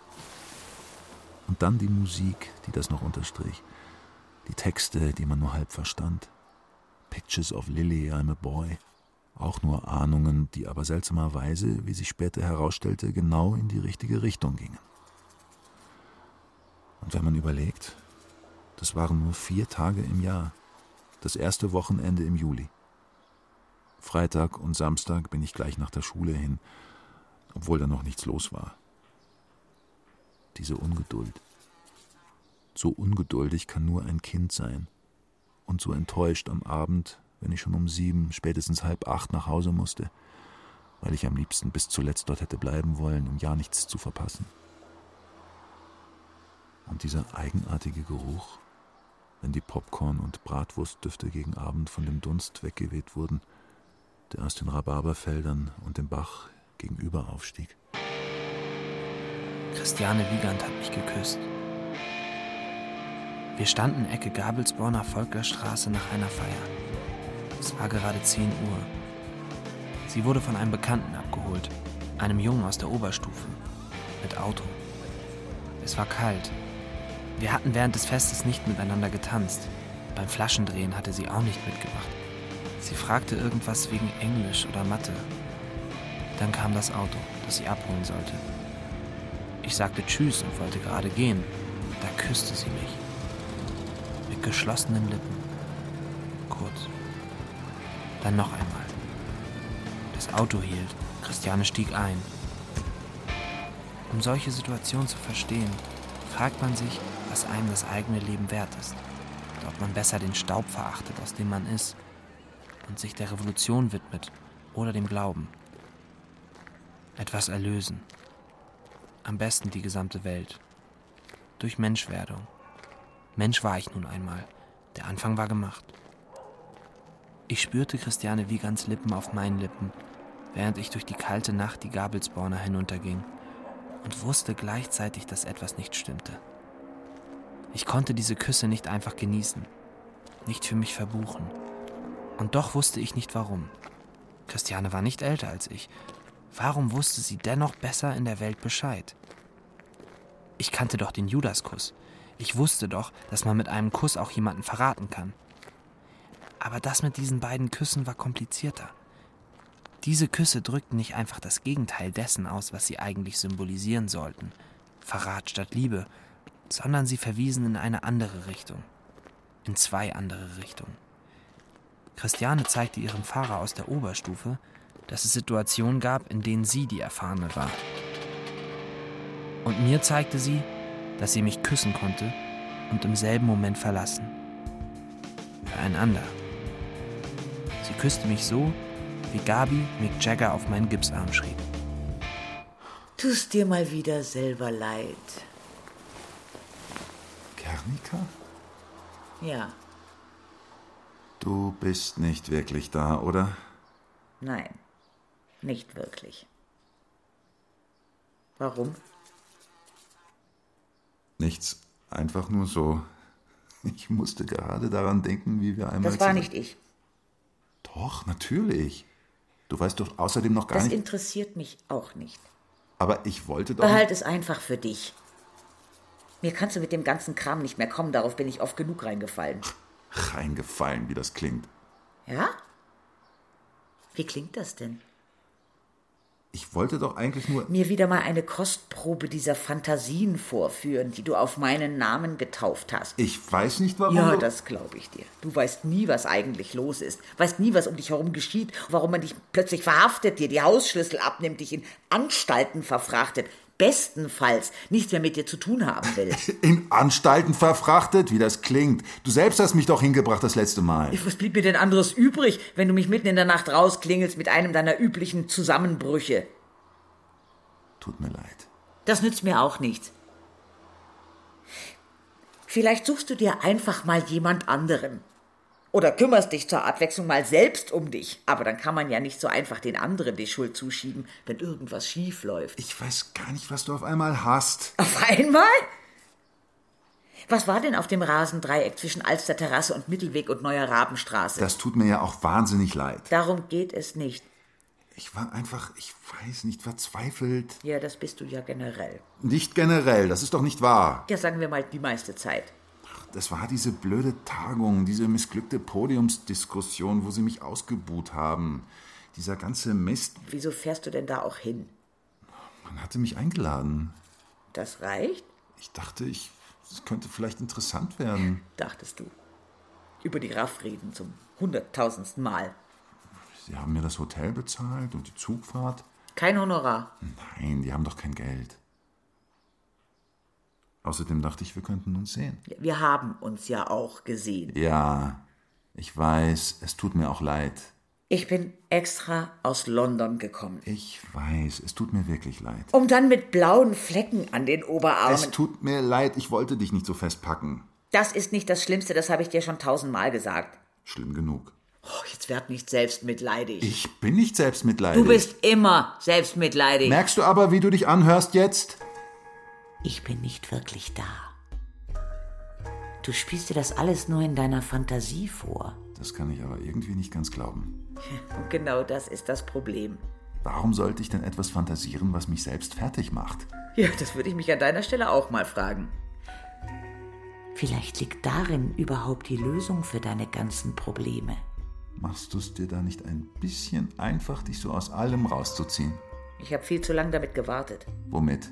Und dann die Musik, die das noch unterstrich, die Texte, die man nur halb verstand. Pictures of Lily, I'm a Boy. Auch nur Ahnungen, die aber seltsamerweise, wie sich später herausstellte, genau in die richtige Richtung gingen. Und wenn man überlegt, das waren nur vier Tage im Jahr, das erste Wochenende im Juli. Freitag und Samstag bin ich gleich nach der Schule hin, obwohl da noch nichts los war. Diese Ungeduld. So ungeduldig kann nur ein Kind sein. Und so enttäuscht am Abend, wenn ich schon um sieben, spätestens halb acht nach Hause musste, weil ich am liebsten bis zuletzt dort hätte bleiben wollen, um ja nichts zu verpassen. Und dieser eigenartige Geruch, wenn die Popcorn- und Bratwurstdüfte gegen Abend von dem Dunst weggeweht wurden, der aus den Rhabarberfeldern und dem Bach gegenüber aufstieg. Christiane Wiegand hat mich geküsst. Wir standen Ecke Gabelsborner Volkerstraße nach einer Feier. Es war gerade 10 Uhr. Sie wurde von einem Bekannten abgeholt, einem Jungen aus der Oberstufe, mit Auto. Es war kalt. Wir hatten während des Festes nicht miteinander getanzt. Beim Flaschendrehen hatte sie auch nicht mitgemacht. Sie fragte irgendwas wegen Englisch oder Mathe. Dann kam das Auto, das sie abholen sollte. Ich sagte Tschüss und wollte gerade gehen. Da küsste sie mich. Mit geschlossenen Lippen. Kurz. Dann noch einmal. Das Auto hielt. Christiane stieg ein. Um solche Situationen zu verstehen, fragt man sich, was einem das eigene Leben wert ist. Und ob man besser den Staub verachtet, aus dem man ist, und sich der Revolution widmet oder dem Glauben. Etwas erlösen. Am besten die gesamte Welt. Durch Menschwerdung. Mensch war ich nun einmal. Der Anfang war gemacht. Ich spürte Christiane Wiegands Lippen auf meinen Lippen, während ich durch die kalte Nacht die Gabelsborner hinunterging und wusste gleichzeitig, dass etwas nicht stimmte. Ich konnte diese Küsse nicht einfach genießen, nicht für mich verbuchen. Und doch wusste ich nicht warum. Christiane war nicht älter als ich. Warum wusste sie dennoch besser in der Welt Bescheid? Ich kannte doch den Judaskuss. Ich wusste doch, dass man mit einem Kuss auch jemanden verraten kann. Aber das mit diesen beiden Küssen war komplizierter. Diese Küsse drückten nicht einfach das Gegenteil dessen aus, was sie eigentlich symbolisieren sollten. Verrat statt Liebe, sondern sie verwiesen in eine andere Richtung. In zwei andere Richtungen. Christiane zeigte ihrem Fahrer aus der Oberstufe, dass es Situationen gab, in denen sie die Erfahrene war. Und mir zeigte sie, dass sie mich küssen konnte und im selben Moment verlassen. Füreinander. Sie küsste mich so, wie Gabi Mick Jagger auf meinen Gipsarm schrieb. Tust dir mal wieder selber leid. Kernika? Ja, Du bist nicht wirklich da, oder? nein, nicht wirklich. Warum? Nichts. Einfach nur so. Ich musste gerade daran denken, wie wir einmal. Das war nicht ich. Doch, natürlich. Du weißt doch außerdem noch gar Das nicht. interessiert mich auch nicht. Aber ich wollte doch. Behalt es einfach für dich. Mir kannst du mit dem ganzen Kram nicht mehr kommen, darauf bin ich oft genug reingefallen. reingefallen, wie das klingt. Ja? Wie klingt das denn? Ich wollte doch eigentlich nur. Mir wieder mal eine Kostprobe dieser Fantasien vorführen, die du auf meinen Namen getauft hast. Ich weiß nicht, warum. Ja, du- das glaube ich dir. Du weißt nie, was eigentlich los ist. Weißt nie, was um dich herum geschieht, warum man dich plötzlich verhaftet, dir die Hausschlüssel abnimmt, dich in Anstalten verfrachtet. Bestenfalls nichts mehr mit dir zu tun haben will. In Anstalten verfrachtet, wie das klingt. Du selbst hast mich doch hingebracht das letzte Mal. Was blieb mir denn anderes übrig, wenn du mich mitten in der Nacht rausklingelst mit einem deiner üblichen Zusammenbrüche? Tut mir leid. Das nützt mir auch nichts. Vielleicht suchst du dir einfach mal jemand anderen. Oder kümmerst dich zur Abwechslung mal selbst um dich. Aber dann kann man ja nicht so einfach den anderen die Schuld zuschieben, wenn irgendwas schief läuft. Ich weiß gar nicht, was du auf einmal hast. Auf einmal? Was war denn auf dem Rasendreieck zwischen Alster Terrasse und Mittelweg und Neuer Rabenstraße? Das tut mir ja auch wahnsinnig leid. Darum geht es nicht. Ich war einfach, ich weiß nicht, verzweifelt. Ja, das bist du ja generell. Nicht generell, das ist doch nicht wahr. Ja, sagen wir mal die meiste Zeit. Das war diese blöde Tagung, diese missglückte Podiumsdiskussion, wo sie mich ausgebuht haben. Dieser ganze Mist. Wieso fährst du denn da auch hin? Man hatte mich eingeladen. Das reicht? Ich dachte, ich, es könnte vielleicht interessant werden. dachtest du. Über die Raff reden zum hunderttausendsten Mal. Sie haben mir das Hotel bezahlt und die Zugfahrt. Kein Honorar. Nein, die haben doch kein Geld. Außerdem dachte ich, wir könnten uns sehen. Wir haben uns ja auch gesehen. Ja, ich weiß, es tut mir auch leid. Ich bin extra aus London gekommen, Ich weiß, es tut mir wirklich leid. um dann mit blauen Flecken an den Oberarmen. Es tut mir leid, ich wollte dich nicht so festpacken. das ist nicht das Schlimmste, das habe ich dir schon tausendmal gesagt. Schlimm genug. Oh, jetzt werd nicht selbstmitleidig. Ich bin nicht selbstmitleidig. du bist immer selbstmitleidig. Merkst du aber, wie du dich anhörst jetzt? Ich bin nicht wirklich da. Du spielst dir das alles nur in deiner Fantasie vor. Das kann ich aber irgendwie nicht ganz glauben. Und genau das ist das Problem. Warum sollte ich denn etwas fantasieren, was mich selbst fertig macht? Ja, das würde ich mich an deiner Stelle auch mal fragen. Vielleicht liegt darin überhaupt die Lösung für deine ganzen Probleme. Machst du es dir da nicht ein bisschen einfach, dich so aus allem rauszuziehen? Ich habe viel zu lange damit gewartet. Womit?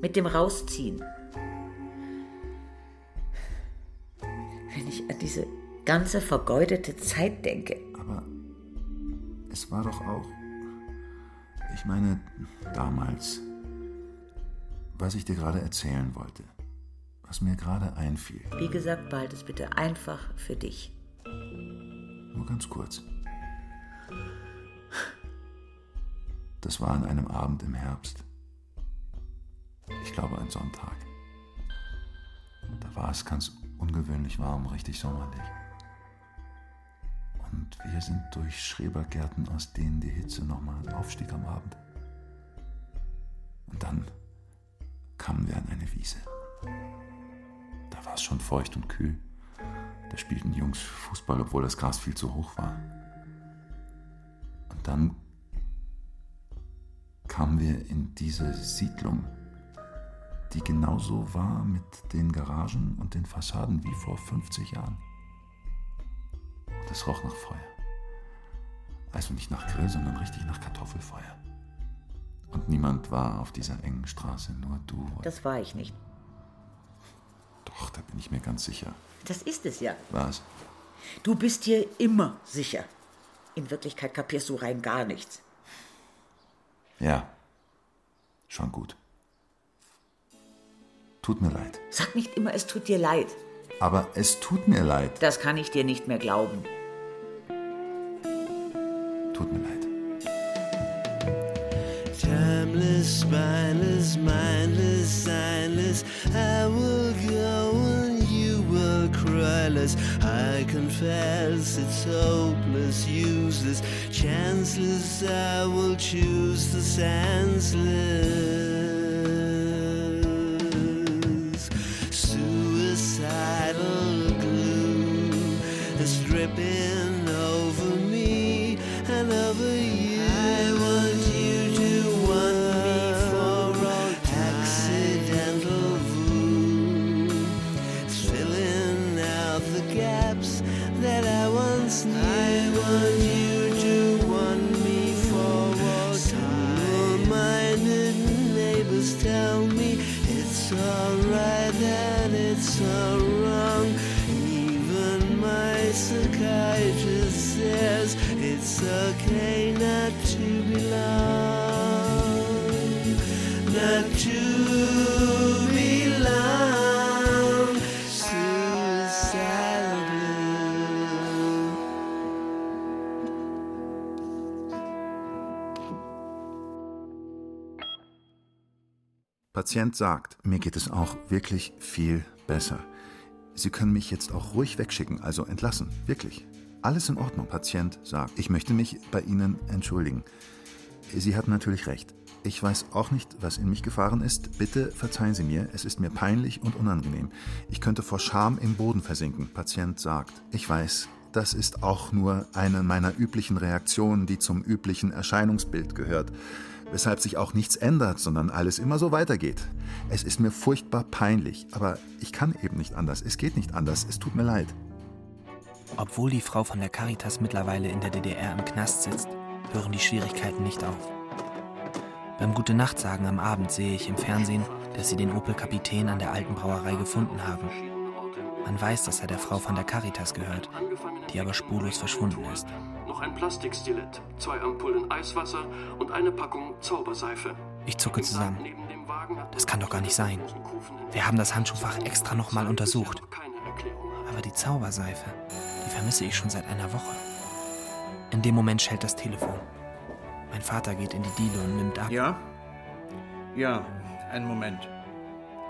Mit dem Rausziehen. Wenn ich an diese ganze vergeudete Zeit denke. Aber es war doch auch. Ich meine, damals. Was ich dir gerade erzählen wollte. Was mir gerade einfiel. Wie gesagt, behalt es bitte einfach für dich. Nur ganz kurz. Das war an einem Abend im Herbst. Ich glaube ein Sonntag. Da war es ganz ungewöhnlich warm, richtig sommerlich. Und wir sind durch Schrebergärten, aus denen die Hitze nochmal aufstieg am Abend. Und dann kamen wir an eine Wiese. Da war es schon feucht und kühl. Da spielten die Jungs Fußball, obwohl das Gras viel zu hoch war. Und dann kamen wir in diese Siedlung, die genauso war mit den Garagen und den Fassaden wie vor 50 Jahren. Und es roch nach Feuer. Also nicht nach Grill, sondern richtig nach Kartoffelfeuer. Und niemand war auf dieser engen Straße, nur du. Das war ich nicht. Doch, da bin ich mir ganz sicher. Das ist es ja. Was? Du bist dir immer sicher. In Wirklichkeit kapierst du rein gar nichts. Ja, schon gut. Tut mir leid. Sag nicht immer, es tut dir leid. Aber es tut mir leid. Das kann ich dir nicht mehr glauben. Tut mir leid. Timeless, spineless, mindless, signless. I will go and you will cryless. I confess it's hopeless, useless, chanceless. I will choose the senseless. Patient sagt, mir geht es auch wirklich viel besser. Sie können mich jetzt auch ruhig wegschicken, also entlassen. Wirklich. Alles in Ordnung. Patient sagt, ich möchte mich bei Ihnen entschuldigen. Sie hat natürlich recht. Ich weiß auch nicht, was in mich gefahren ist. Bitte verzeihen Sie mir, es ist mir peinlich und unangenehm. Ich könnte vor Scham im Boden versinken. Patient sagt, ich weiß, das ist auch nur eine meiner üblichen Reaktionen, die zum üblichen Erscheinungsbild gehört. Weshalb sich auch nichts ändert, sondern alles immer so weitergeht. Es ist mir furchtbar peinlich, aber ich kann eben nicht anders. Es geht nicht anders. Es tut mir leid. Obwohl die Frau von der Caritas mittlerweile in der DDR im Knast sitzt, hören die Schwierigkeiten nicht auf. Beim Gute-Nacht-Sagen am Abend sehe ich im Fernsehen, dass sie den Opel Kapitän an der alten Brauerei gefunden haben. Man weiß, dass er der Frau von der Caritas gehört, die aber spurlos verschwunden ist. Noch ein Plastikstilett, zwei Ampullen Eiswasser und eine Packung Zauberseife. Ich zucke zusammen. Das kann doch gar nicht sein. Wir haben das Handschuhfach extra nochmal untersucht. Aber die Zauberseife, die vermisse ich schon seit einer Woche. In dem Moment schellt das Telefon. Mein Vater geht in die Diele und nimmt ab. Ja? Ja, einen Moment.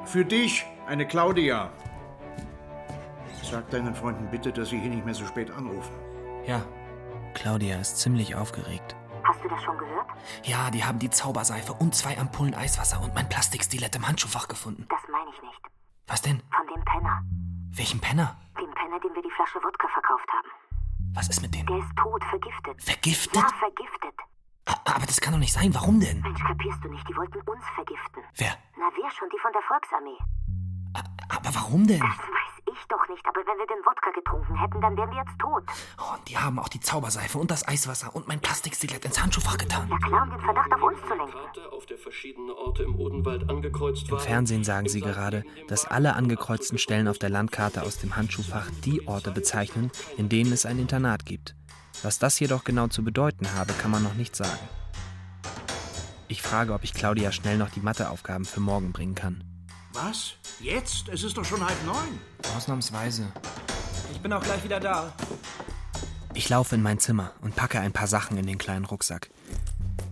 Für dich, eine Claudia. Sag deinen Freunden bitte, dass sie hier nicht mehr so spät anrufen. Ja, Claudia ist ziemlich aufgeregt. Hast du das schon gehört? Ja, die haben die Zauberseife und zwei Ampullen Eiswasser und mein Plastikstilett im Handschuhfach gefunden. Das meine ich nicht. Was denn? Von dem Penner. Welchen Penner? Dem Penner, dem wir die Flasche Wodka verkauft haben. Was ist mit dem? Der ist tot, vergiftet. Vergiftet? Ja, vergiftet. Aber das kann doch nicht sein. Warum denn? Mensch, kapierst du nicht? Die wollten uns vergiften. Wer? Na, wer schon? Die von der Volksarmee. Aber warum denn? Das weiß ich doch nicht, aber wenn wir den Wodka getrunken hätten, dann wären wir jetzt tot. Oh, und die haben auch die Zauberseife und das Eiswasser und mein Plastikstilett ins Handschuhfach getan. Ja klar, um den Verdacht auf uns zu lenken. Karte, auf der verschiedene Orte im Odenwald angekreuzt Im. Fernsehen sagen sie gerade, dass alle angekreuzten Stellen auf der Landkarte aus dem Handschuhfach die Orte bezeichnen, in denen es ein Internat gibt. Was das jedoch genau zu bedeuten habe, kann man noch nicht sagen. Ich frage, ob ich Claudia schnell noch die Matheaufgaben für morgen bringen kann. Was? Jetzt? Es ist doch schon halb neun. Ausnahmsweise. Ich bin auch gleich wieder da. Ich laufe in mein Zimmer und packe ein paar Sachen in den kleinen Rucksack.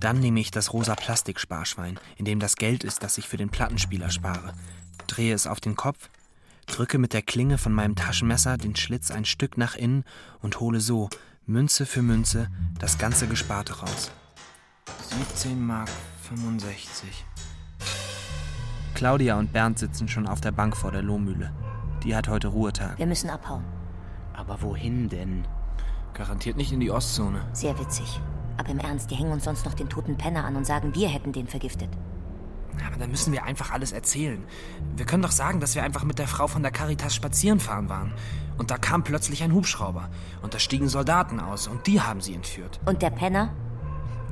Dann nehme ich das rosa Plastiksparschwein, in dem das Geld ist, das ich für den Plattenspieler spare, drehe es auf den Kopf, drücke mit der Klinge von meinem Taschenmesser den Schlitz ein Stück nach innen und hole so, Münze für Münze, das ganze Gesparte raus. 17 Mark 65. Claudia und Bernd sitzen schon auf der Bank vor der Lohmühle. Die hat heute Ruhetag. Wir müssen abhauen. Aber wohin denn? Garantiert nicht in die Ostzone. Sehr witzig. Aber im Ernst, die hängen uns sonst noch den toten Penner an und sagen, wir hätten den vergiftet. Aber dann müssen wir einfach alles erzählen. Wir können doch sagen, dass wir einfach mit der Frau von der Caritas spazieren fahren waren. Und da kam plötzlich ein Hubschrauber. Und da stiegen Soldaten aus und die haben sie entführt. Und der Penner?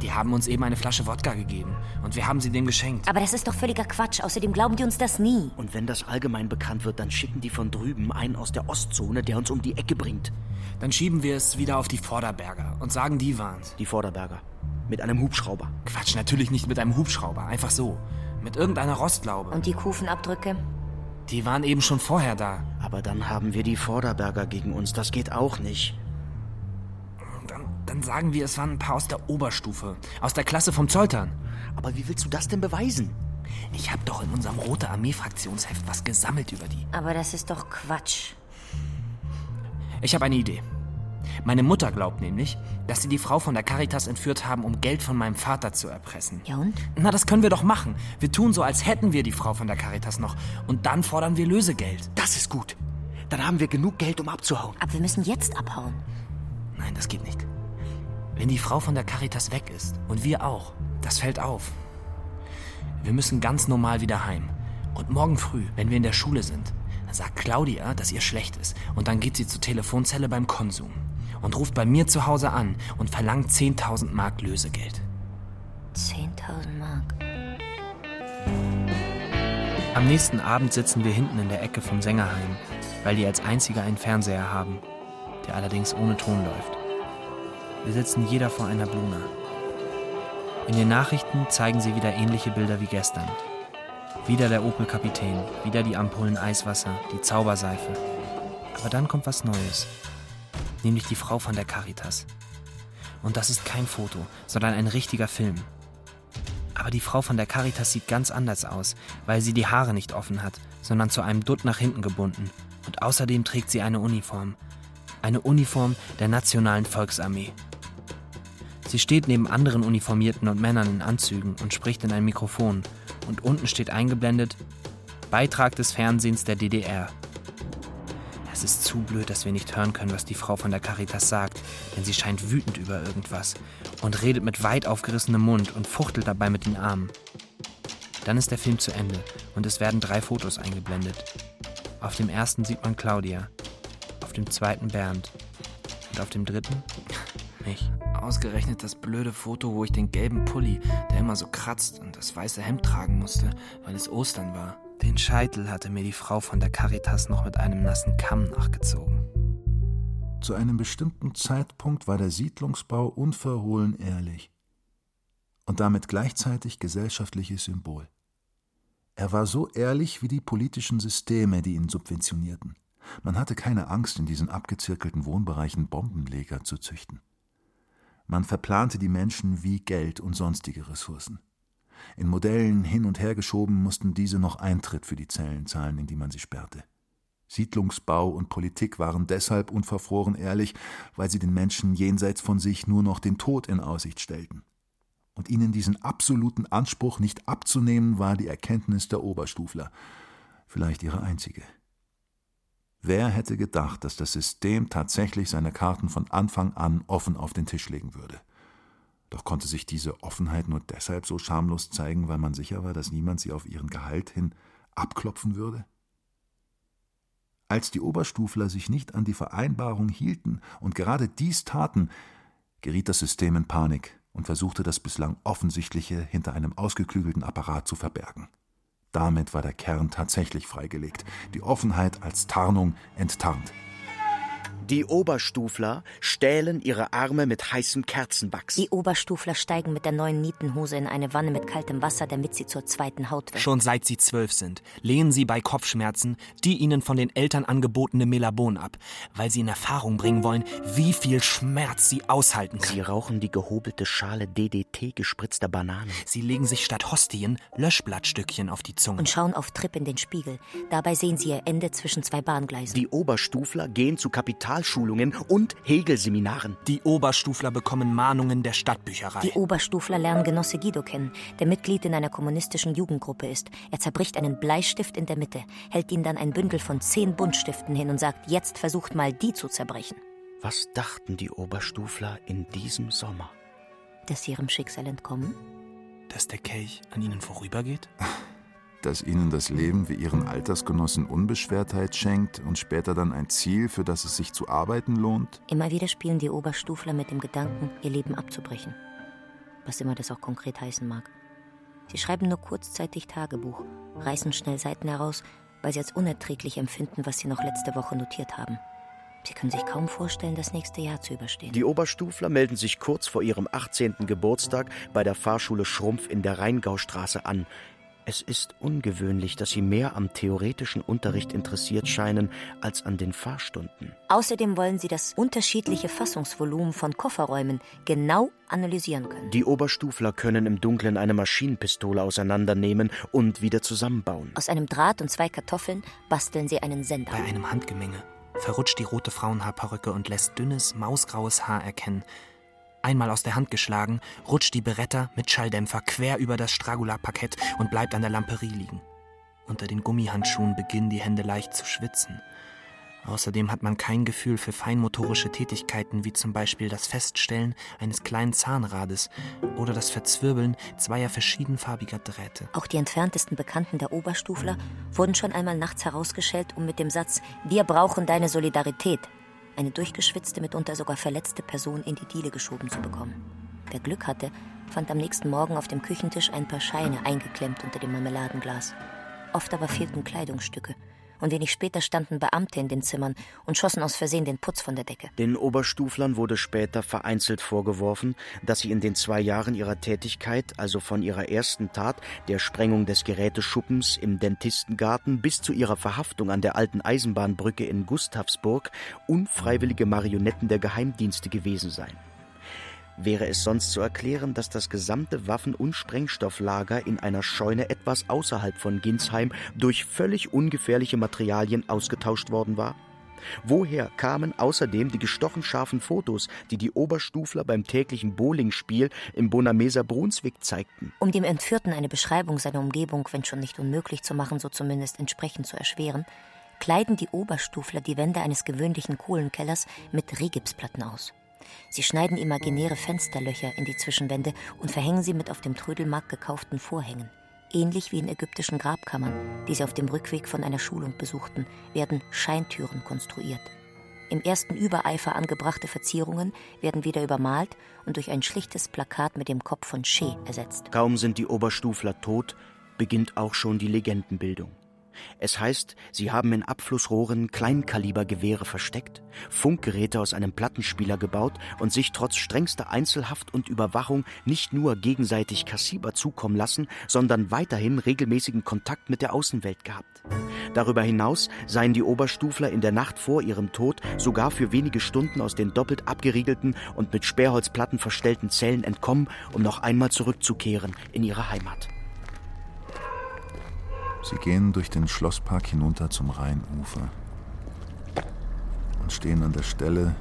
Die haben uns eben eine Flasche Wodka gegeben. Und wir haben sie dem geschenkt. Aber das ist doch völliger Quatsch. Außerdem glauben die uns das nie. Und wenn das allgemein bekannt wird, dann schicken die von drüben einen aus der Ostzone, der uns um die Ecke bringt. Dann schieben wir es wieder auf die Vorderberger und sagen, die waren's. Die Vorderberger. Mit einem Hubschrauber. Quatsch, natürlich nicht mit einem Hubschrauber. Einfach so. Mit irgendeiner Rostlaube. Und die Kufenabdrücke? Die waren eben schon vorher da. Aber dann haben wir die Vorderberger gegen uns. Das geht auch nicht. Dann, sagen wir, es waren ein paar aus der Oberstufe. Aus der Klasse vom Zoltern. Aber wie willst du das denn beweisen? Ich habe doch in unserem Rote Armee-Fraktionsheft was gesammelt über die. Aber das ist doch Quatsch. Ich habe eine Idee. Meine Mutter glaubt nämlich, dass sie die Frau von der Caritas entführt haben, um Geld von meinem Vater zu erpressen. Ja und? Na, das können wir doch machen. Wir tun so, als hätten wir die Frau von der Caritas noch. Und dann fordern wir Lösegeld. Das ist gut. Dann haben wir genug Geld, um abzuhauen. Aber wir müssen jetzt abhauen. Nein, das geht nicht. Wenn die Frau von der Caritas weg ist und wir auch, das fällt auf. Wir müssen ganz normal wieder heim. Und morgen früh, wenn wir in der Schule sind, sagt Claudia, dass ihr schlecht ist. Und dann geht sie zur Telefonzelle beim Konsum und ruft bei mir zu Hause an und verlangt 10.000 Mark Lösegeld. 10.000 Mark. Am nächsten Abend sitzen wir hinten in der Ecke vom Sängerheim, weil die als einzige einen Fernseher haben, der allerdings ohne Ton läuft. Wir sitzen jeder vor einer Bluna. In den Nachrichten zeigen sie wieder ähnliche Bilder wie gestern. Wieder der Opel-Kapitän, wieder die Ampullen Eiswasser, die Zauberseife. Aber dann kommt was Neues. Nämlich die Frau von der Caritas. Und das ist kein Foto, sondern ein richtiger Film. Aber die Frau von der Caritas sieht ganz anders aus, weil sie die Haare nicht offen hat, sondern zu einem Dutt nach hinten gebunden. Und außerdem trägt sie eine Uniform. Eine Uniform der Nationalen Volksarmee. Sie steht neben anderen Uniformierten und Männern in Anzügen und spricht in ein Mikrofon. Und unten steht eingeblendet Beitrag des Fernsehens der DDR. Es ist zu blöd, dass wir nicht hören können, was die Frau von der Caritas sagt, denn sie scheint wütend über irgendwas und redet mit weit aufgerissenem Mund und fuchtelt dabei mit den Armen. Dann ist der Film zu Ende und es werden drei Fotos eingeblendet. Auf dem ersten sieht man Claudia, auf dem zweiten Bernd und auf dem dritten mich. Ausgerechnet das blöde Foto, wo ich den gelben Pulli, der immer so kratzt, und das weiße Hemd tragen musste, weil es Ostern war. Den Scheitel hatte mir die Frau von der Caritas noch mit einem nassen Kamm nachgezogen. Zu einem bestimmten Zeitpunkt war der Siedlungsbau unverhohlen ehrlich und damit gleichzeitig gesellschaftliches Symbol. Er war so ehrlich wie die politischen Systeme, die ihn subventionierten. Man hatte keine Angst, in diesen abgezirkelten Wohnbereichen Bombenleger zu züchten. Man verplante die Menschen wie Geld und sonstige Ressourcen. In Modellen hin und her geschoben mussten diese noch Eintritt für die Zellen zahlen, in die man sie sperrte. Siedlungsbau und Politik waren deshalb unverfroren ehrlich, weil sie den Menschen jenseits von sich nur noch den Tod in Aussicht stellten. Und ihnen diesen absoluten Anspruch nicht abzunehmen, war die Erkenntnis der Oberstufler, vielleicht ihre einzige. Wer hätte gedacht, dass das System tatsächlich seine Karten von Anfang an offen auf den Tisch legen würde? Doch konnte sich diese Offenheit nur deshalb so schamlos zeigen, weil man sicher war, dass niemand sie auf ihren Gehalt hin abklopfen würde? Als die Oberstufler sich nicht an die Vereinbarung hielten und gerade dies taten, geriet das System in Panik und versuchte das bislang Offensichtliche hinter einem ausgeklügelten Apparat zu verbergen. Damit war der Kern tatsächlich freigelegt, die Offenheit als Tarnung enttarnt. Die Oberstufler stählen ihre Arme mit heißem Kerzenwachs. Die Oberstufler steigen mit der neuen Nietenhose in eine Wanne mit kaltem Wasser, damit sie zur zweiten Haut wird. Schon seit sie zwölf sind, lehnen sie bei Kopfschmerzen die ihnen von den Eltern angebotene Melabon ab, weil sie in Erfahrung bringen wollen, wie viel Schmerz sie aushalten kann. Sie rauchen die gehobelte Schale DDT gespritzter Bananen. Sie legen sich statt Hostien Löschblattstückchen auf die Zunge. Und schauen auf Trip in den Spiegel. Dabei sehen sie ihr Ende zwischen zwei Bahngleisen. Die Oberstufler gehen zu Kapitalschulungen und Hegel-Seminaren. Die Oberstufler bekommen Mahnungen der Stadtbücherei. Die Oberstufler lernen Genosse Guido kennen, der Mitglied in einer kommunistischen Jugendgruppe ist. Er zerbricht einen Bleistift in der Mitte, hält ihm dann ein Bündel von zehn Buntstiften hin und sagt, jetzt versucht mal die zu zerbrechen. Was dachten die Oberstufler in diesem Sommer? Dass sie ihrem Schicksal entkommen? Dass der Kelch an ihnen vorübergeht? Dass ihnen das Leben wie ihren Altersgenossen Unbeschwertheit schenkt und später dann ein Ziel, für das es sich zu arbeiten lohnt? Immer wieder spielen die Oberstufler mit dem Gedanken, ihr Leben abzubrechen. Was immer das auch konkret heißen mag. Sie schreiben nur kurzzeitig Tagebuch, reißen schnell Seiten heraus, weil sie als unerträglich empfinden, was sie noch letzte Woche notiert haben. Sie können sich kaum vorstellen, das nächste Jahr zu überstehen. Die Oberstufler melden sich kurz vor ihrem 18. Geburtstag bei der Fahrschule Schrumpf in der Rheingaustraße an. Es ist ungewöhnlich, dass sie mehr am theoretischen Unterricht interessiert scheinen als an den Fahrstunden. Außerdem wollen sie das unterschiedliche Fassungsvolumen von Kofferräumen genau analysieren können. Die Oberstufler können im Dunkeln eine Maschinenpistole auseinandernehmen und wieder zusammenbauen. Aus einem Draht und zwei Kartoffeln basteln sie einen Sender. Bei einem Handgemenge verrutscht die rote Frauenhaarperücke und lässt dünnes, mausgraues Haar erkennen. Einmal aus der Hand geschlagen, rutscht die Beretta mit Schalldämpfer quer über das Stragula-Parkett und bleibt an der Lamperie liegen. Unter den Gummihandschuhen beginnen die Hände leicht zu schwitzen. Außerdem hat man kein Gefühl für feinmotorische Tätigkeiten wie zum Beispiel das Feststellen eines kleinen Zahnrades oder das Verzwirbeln zweier verschiedenfarbiger Drähte. Auch die entferntesten Bekannten der Oberstufler wurden schon einmal nachts herausgeschellt, um mit dem Satz Wir brauchen deine Solidarität eine durchgeschwitzte, mitunter sogar verletzte Person in die Diele geschoben zu bekommen. Wer Glück hatte, fand am nächsten Morgen auf dem Küchentisch ein paar Scheine eingeklemmt unter dem Marmeladenglas. Oft aber fehlten Kleidungsstücke. Und wenig später standen Beamte in den Zimmern und schossen aus Versehen den Putz von der Decke. Den Oberstuflern wurde später vereinzelt vorgeworfen, dass sie in den zwei Jahren ihrer Tätigkeit, also von ihrer ersten Tat, der Sprengung des Geräteschuppens im Dentistengarten bis zu ihrer Verhaftung an der alten Eisenbahnbrücke in Gustavsburg, unfreiwillige Marionetten der Geheimdienste gewesen seien. Wäre es sonst zu erklären, dass das gesamte Waffen- und Sprengstofflager in einer Scheune etwas außerhalb von Ginsheim durch völlig ungefährliche Materialien ausgetauscht worden war? Woher kamen außerdem die gestochen scharfen Fotos, die die Oberstufler beim täglichen Bowlingspiel im Bonameser Brunswick zeigten? Um dem Entführten eine Beschreibung seiner Umgebung, wenn schon nicht unmöglich zu machen, so zumindest entsprechend zu erschweren, kleiden die Oberstufler die Wände eines gewöhnlichen Kohlenkellers mit Rehgipsplatten aus. Sie schneiden imaginäre Fensterlöcher in die Zwischenwände und verhängen sie mit auf dem Trödelmarkt gekauften Vorhängen. Ähnlich wie in ägyptischen Grabkammern, die sie auf dem Rückweg von einer Schulung besuchten, werden Scheintüren konstruiert. Im ersten Übereifer angebrachte Verzierungen werden wieder übermalt und durch ein schlichtes Plakat mit dem Kopf von Che ersetzt. Kaum sind die Oberstufler tot, beginnt auch schon die Legendenbildung. Es heißt, sie haben in Abflussrohren Kleinkalibergewehre versteckt, Funkgeräte aus einem Plattenspieler gebaut und sich trotz strengster Einzelhaft und Überwachung nicht nur gegenseitig Kassiber zukommen lassen, sondern weiterhin regelmäßigen Kontakt mit der Außenwelt gehabt. Darüber hinaus seien die Oberstufler in der Nacht vor ihrem Tod sogar für wenige Stunden aus den doppelt abgeriegelten und mit Sperrholzplatten verstellten Zellen entkommen, um noch einmal zurückzukehren in ihre Heimat. Sie gehen durch den Schlosspark hinunter zum Rheinufer und stehen an der Stelle,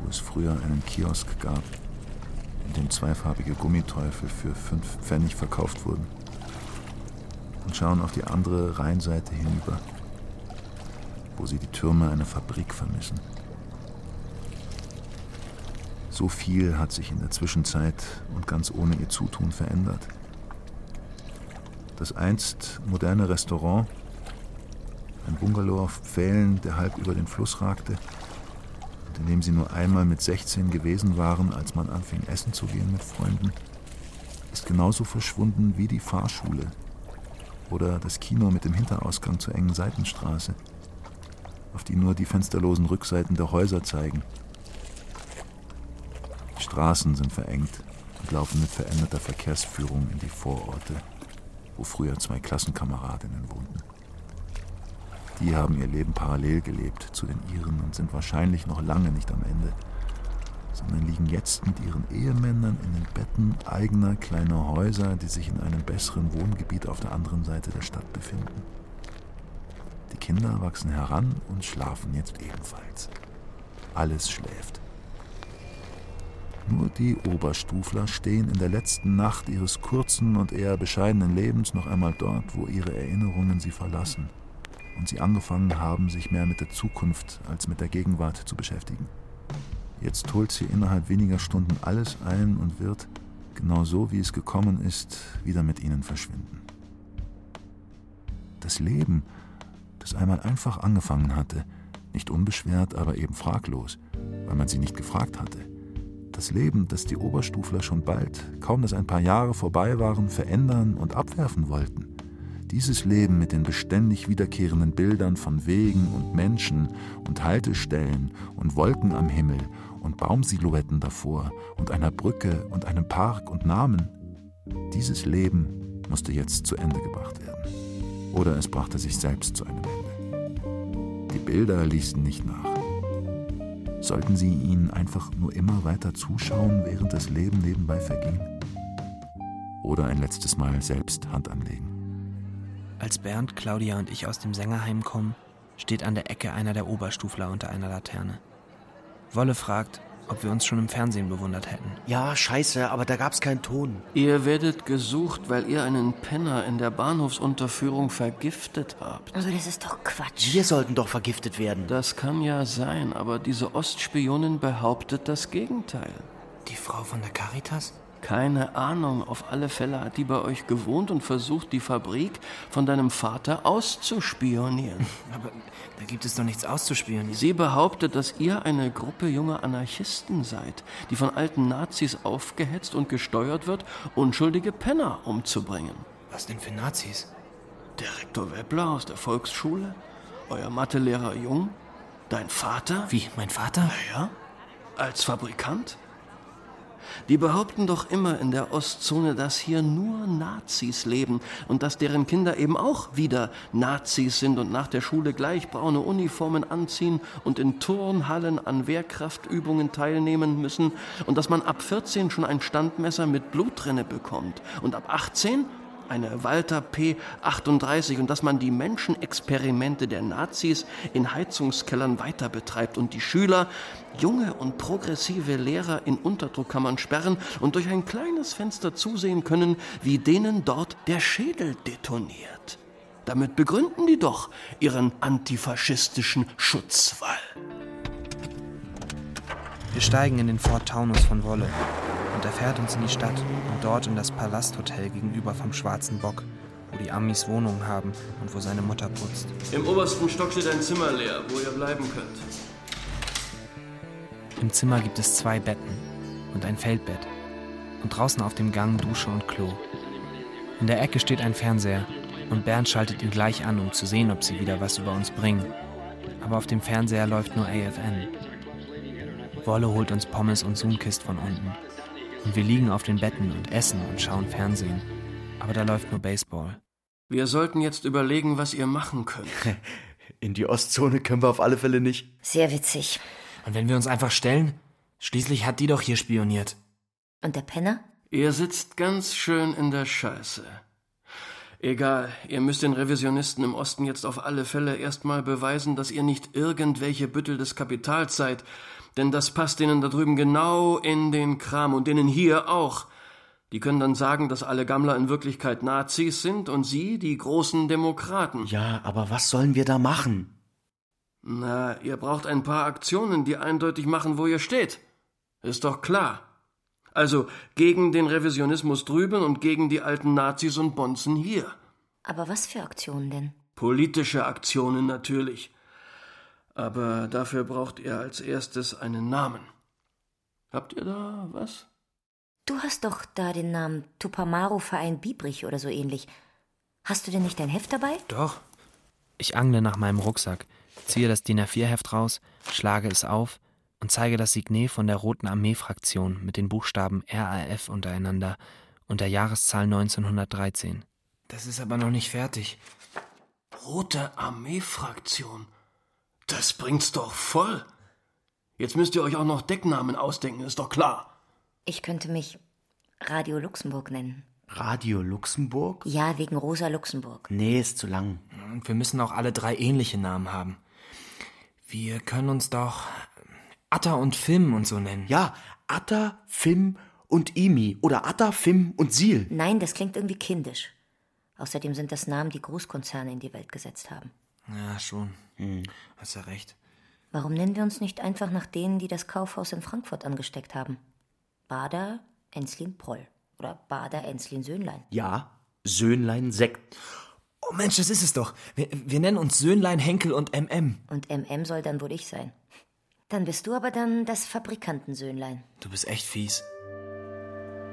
wo es früher einen Kiosk gab, in dem zweifarbige Gummiteufel für fünf Pfennig verkauft wurden, und schauen auf die andere Rheinseite hinüber. wo sie die Türme einer Fabrik vermissen. So viel hat sich in der Zwischenzeit und ganz ohne ihr Zutun verändert. Das einst moderne Restaurant, ein Bungalow auf Pfählen, der halb über den Fluss ragte, und in dem sie nur einmal mit 16 gewesen waren, als man anfing essen zu gehen mit Freunden, ist genauso verschwunden wie die Fahrschule oder das Kino mit dem Hinterausgang zur engen Seitenstraße, auf die nur die fensterlosen Rückseiten der Häuser zeigen. Die Straßen sind verengt und laufen mit veränderter Verkehrsführung in die Vororte, wo früher zwei Klassenkameradinnen wohnten. Die haben ihr Leben parallel gelebt zu den ihren und sind wahrscheinlich noch lange nicht am Ende, sondern liegen jetzt mit ihren Ehemännern in den Betten eigener kleiner Häuser, die sich in einem besseren Wohngebiet auf der anderen Seite der Stadt befinden. Die Kinder wachsen heran und schlafen jetzt ebenfalls. Alles schläft. Nur die Oberstufler stehen in der letzten Nacht ihres kurzen und eher bescheidenen Lebens noch einmal dort, wo ihre Erinnerungen sie verlassen und sie angefangen haben, sich mehr mit der Zukunft als mit der Gegenwart zu beschäftigen. Jetzt holt sie innerhalb weniger Stunden alles ein und wird, genau so wie es gekommen ist, wieder mit ihnen verschwinden. Das Leben, das einmal einfach angefangen hatte, nicht unbeschwert, aber eben fraglos, weil man sie nicht gefragt hatte. Das Leben, das die Oberstufler schon bald, kaum dass ein paar Jahre vorbei waren, verändern und abwerfen wollten. Dieses Leben mit den beständig wiederkehrenden Bildern von Wegen und Menschen und Haltestellen und Wolken am Himmel und Baumsilhouetten davor und einer Brücke und einem Park und Namen, dieses Leben musste jetzt zu Ende gebracht werden. Oder es brachte sich selbst zu einem Ende. Die Bilder ließen nicht nach. Sollten sie ihnen einfach nur immer weiter zuschauen, während das Leben nebenbei verging? Oder ein letztes Mal selbst Hand anlegen? Als Bernd, Claudia und ich aus dem Sängerheim kommen, steht an der Ecke einer der Oberstufler unter einer Laterne. Wolle fragt, ob wir uns schon im Fernsehen bewundert hätten. Ja, scheiße, aber da gab's keinen Ton. Ihr werdet gesucht, weil ihr einen Penner in der Bahnhofsunterführung vergiftet habt. Aber das ist doch Quatsch. Wir sollten doch vergiftet werden. Das kann ja sein, aber diese Ostspionin behauptet das Gegenteil. Die Frau von der Caritas? Keine Ahnung, auf alle Fälle hat die bei euch gewohnt und versucht, die Fabrik von deinem Vater auszuspionieren. Aber da gibt es doch nichts auszuspionieren. Sie behauptet, dass ihr eine Gruppe junger Anarchisten seid, die von alten Nazis aufgehetzt und gesteuert wird, unschuldige Penner umzubringen. Was denn für Nazis? Der Rektor Weppler aus der Volksschule, euer Mathelehrer Jung, dein Vater? Wie, mein Vater? Ja, als Fabrikant? Die behaupten doch immer in der Ostzone, dass hier nur Nazis leben und dass deren Kinder eben auch wieder Nazis sind und nach der Schule gleich braune Uniformen anziehen und in Turnhallen an Wehrkraftübungen teilnehmen müssen und dass man ab 14 schon ein Standmesser mit Blutrinne bekommt und ab 18 eine Walter P38 und dass man die Menschenexperimente der Nazis in Heizungskellern weiter betreibt und die Schüler, junge und progressive Lehrer in Unterdruckkammern sperren und durch ein kleines Fenster zusehen können, wie denen dort der Schädel detoniert. Damit begründen die doch ihren antifaschistischen Schutzwall. Wir steigen in den Ford Taunus von Wolle und er fährt uns in die Stadt und dort in das Palasthotel gegenüber vom Schwarzen Bock, wo die Amis Wohnungen haben und wo seine Mutter putzt. Im obersten Stock steht ein Zimmer leer, wo ihr bleiben könnt. Im Zimmer gibt es zwei Betten und ein Feldbett und draußen auf dem Gang Dusche und Klo. In der Ecke steht ein Fernseher und Bernd schaltet ihn gleich an, um zu sehen, ob sie wieder was über uns bringen. Aber auf dem Fernseher läuft nur AFN. Wolle holt uns Pommes und Zoomkist von unten. Und wir liegen auf den Betten und essen und schauen Fernsehen. Aber da läuft nur Baseball. Wir sollten jetzt überlegen, was ihr machen könnt. In die Ostzone können wir auf alle Fälle nicht. Sehr witzig. Und wenn wir uns einfach stellen? Schließlich hat die doch hier spioniert. Und der Penner? Ihr sitzt ganz schön in der Scheiße. Egal, ihr müsst den Revisionisten im Osten jetzt auf alle Fälle erstmal beweisen, dass ihr nicht irgendwelche Büttel des Kapitals seid, denn das passt denen da drüben genau in den Kram und denen hier auch. Die können dann sagen, dass alle Gammler in Wirklichkeit Nazis sind und sie die großen Demokraten. Ja, aber was sollen wir da machen? Na, ihr braucht ein paar Aktionen, die eindeutig machen, wo ihr steht. Ist doch klar. Also gegen den Revisionismus drüben und gegen die alten Nazis und Bonzen hier. Aber was für Aktionen denn? Politische Aktionen natürlich. Aber dafür braucht ihr als erstes einen Namen. Habt ihr da was? Du hast doch da den Namen Tupamaru-Verein Biebrich oder so ähnlich. Hast du denn nicht dein Heft dabei? Doch. Ich angle nach meinem Rucksack, ziehe das DIN A4-Heft raus, schlage es auf und zeige das Signet von der Roten Armee-Fraktion mit den Buchstaben RAF untereinander und der Jahreszahl 1913. Das ist aber noch nicht fertig. Rote Armee-Fraktion. Das bringt's doch voll. Jetzt müsst ihr euch auch noch Decknamen ausdenken, ist doch klar. Ich könnte mich Radio Luxemburg nennen. Radio Luxemburg? Ja, wegen Rosa Luxemburg. Nee, ist zu lang. Und wir müssen auch alle drei ähnliche Namen haben. Wir können uns doch Atta und Fim und so nennen. Ja, Atta, Fim und Imi oder Atta, Fim und Sil. Nein, das klingt irgendwie kindisch. Außerdem sind das Namen, die Großkonzerne in die Welt gesetzt haben. Ja, schon. Hm. Hast ja recht. Warum nennen wir uns nicht einfach nach denen, die das Kaufhaus in Frankfurt angesteckt haben? Bader, Enslin, Proll. Oder Bader, Enslin, Söhnlein. Ja, Söhnlein, Sekt. Oh Mensch, das ist es doch. Wir, wir nennen uns Söhnlein, Henkel und MM. Und MM soll dann wohl ich sein. Dann bist du aber dann das Fabrikantensöhnlein. Du bist echt fies.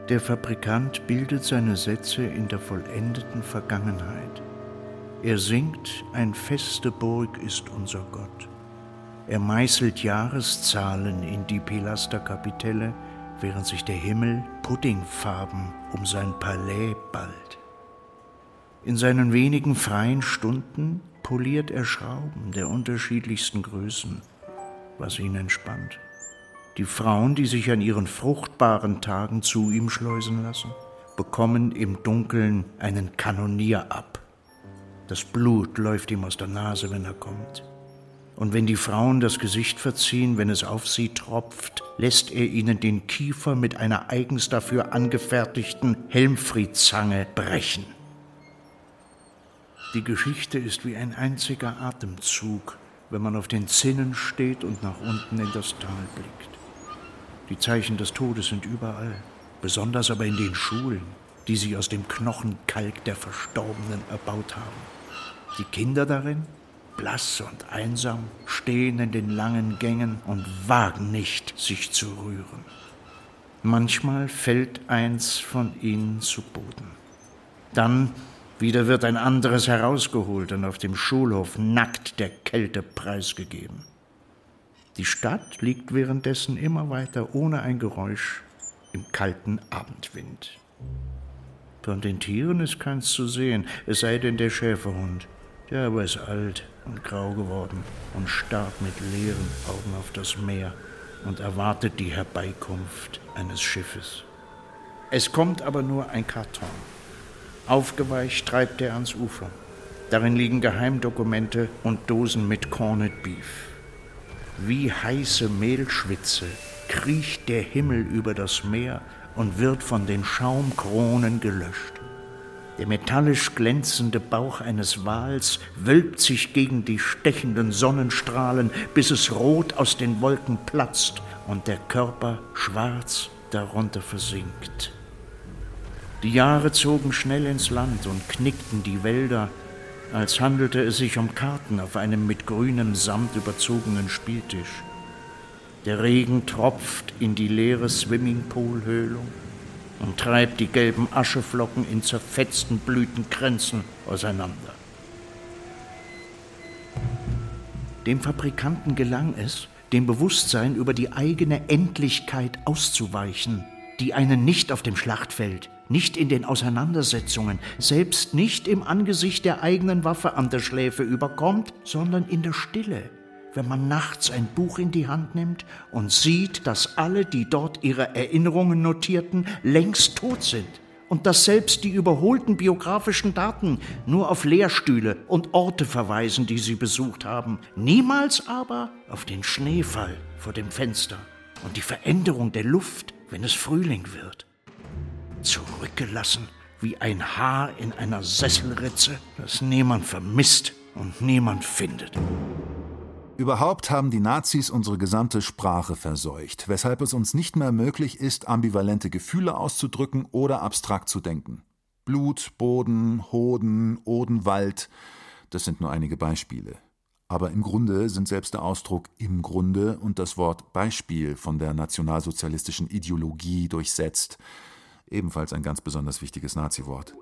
Der Fabrikant bildet seine Sätze in der vollendeten Vergangenheit. Er singt, ein feste Burg ist unser Gott. Er meißelt Jahreszahlen in die Pilasterkapitelle, während sich der Himmel puddingfarben um sein Palais ballt. In seinen wenigen freien Stunden poliert er Schrauben der unterschiedlichsten Größen, was ihn entspannt. Die Frauen, die sich an ihren fruchtbaren Tagen zu ihm schleusen lassen, bekommen im Dunkeln einen Kanonier ab. Das Blut läuft ihm aus der Nase, wenn er kommt. Und wenn die Frauen das Gesicht verziehen, wenn es auf sie tropft, lässt er ihnen den Kiefer mit einer eigens dafür angefertigten Helmfriedzange brechen. Die Geschichte ist wie ein einziger Atemzug, wenn man auf den Zinnen steht und nach unten in das Tal blickt. Die Zeichen des Todes sind überall, besonders aber in den Schulen, die sie aus dem Knochenkalk der Verstorbenen erbaut haben. Die Kinder darin, blass und einsam, stehen in den langen Gängen und wagen nicht, sich zu rühren. Manchmal fällt eins von ihnen zu Boden. Dann wieder wird ein anderes herausgeholt und auf dem Schulhof nackt der Kälte preisgegeben. Die Stadt liegt währenddessen immer weiter ohne ein Geräusch im kalten Abendwind. Von den Tieren ist keins zu sehen, es sei denn der Schäferhund. Der aber ist alt und grau geworden und starrt mit leeren Augen auf das Meer und erwartet die Herbeikunft eines Schiffes. Es kommt aber nur ein Karton. Aufgeweicht treibt er ans Ufer. Darin liegen Geheimdokumente und Dosen mit Corned Beef. Wie heiße Mehlschwitze kriecht der Himmel über das Meer und wird von den Schaumkronen gelöscht. Der metallisch glänzende Bauch eines Wals wölbt sich gegen die stechenden Sonnenstrahlen, bis es rot aus den Wolken platzt und der Körper schwarz darunter versinkt. Die Jahre zogen schnell ins Land und knickten die Wälder, als handelte es sich um Karten auf einem mit grünem Samt überzogenen Spieltisch. Der Regen tropft in die leere Swimmingpool-Höhlung und treibt die gelben Ascheflocken in zerfetzten Blütenkränzen auseinander. Dem Fabrikanten gelang es, dem Bewusstsein über die eigene Endlichkeit auszuweichen, die einen nicht auf dem Schlachtfeld, nicht in den Auseinandersetzungen, selbst nicht im Angesicht der eigenen Waffe an der Schläfe überkommt, sondern in der Stille, wenn man nachts ein Buch in die Hand nimmt und sieht, dass alle, die dort ihre Erinnerungen notierten, längst tot sind und dass selbst die überholten biografischen Daten nur auf Lehrstühle und Orte verweisen, die sie besucht haben, niemals aber auf den Schneefall vor dem Fenster und die Veränderung der Luft, wenn es Frühling wird. Zurückgelassen wie ein Haar in einer Sesselritze, das niemand vermisst und niemand findet. Überhaupt haben die Nazis unsere gesamte Sprache verseucht, weshalb es uns nicht mehr möglich ist, ambivalente Gefühle auszudrücken oder abstrakt zu denken. Blut, Boden, Hoden, Odenwald, das sind nur einige Beispiele. Aber im Grunde sind selbst der Ausdruck im Grunde und das Wort Beispiel von der nationalsozialistischen Ideologie durchsetzt. Ebenfalls ein ganz besonders wichtiges Nazi-Wort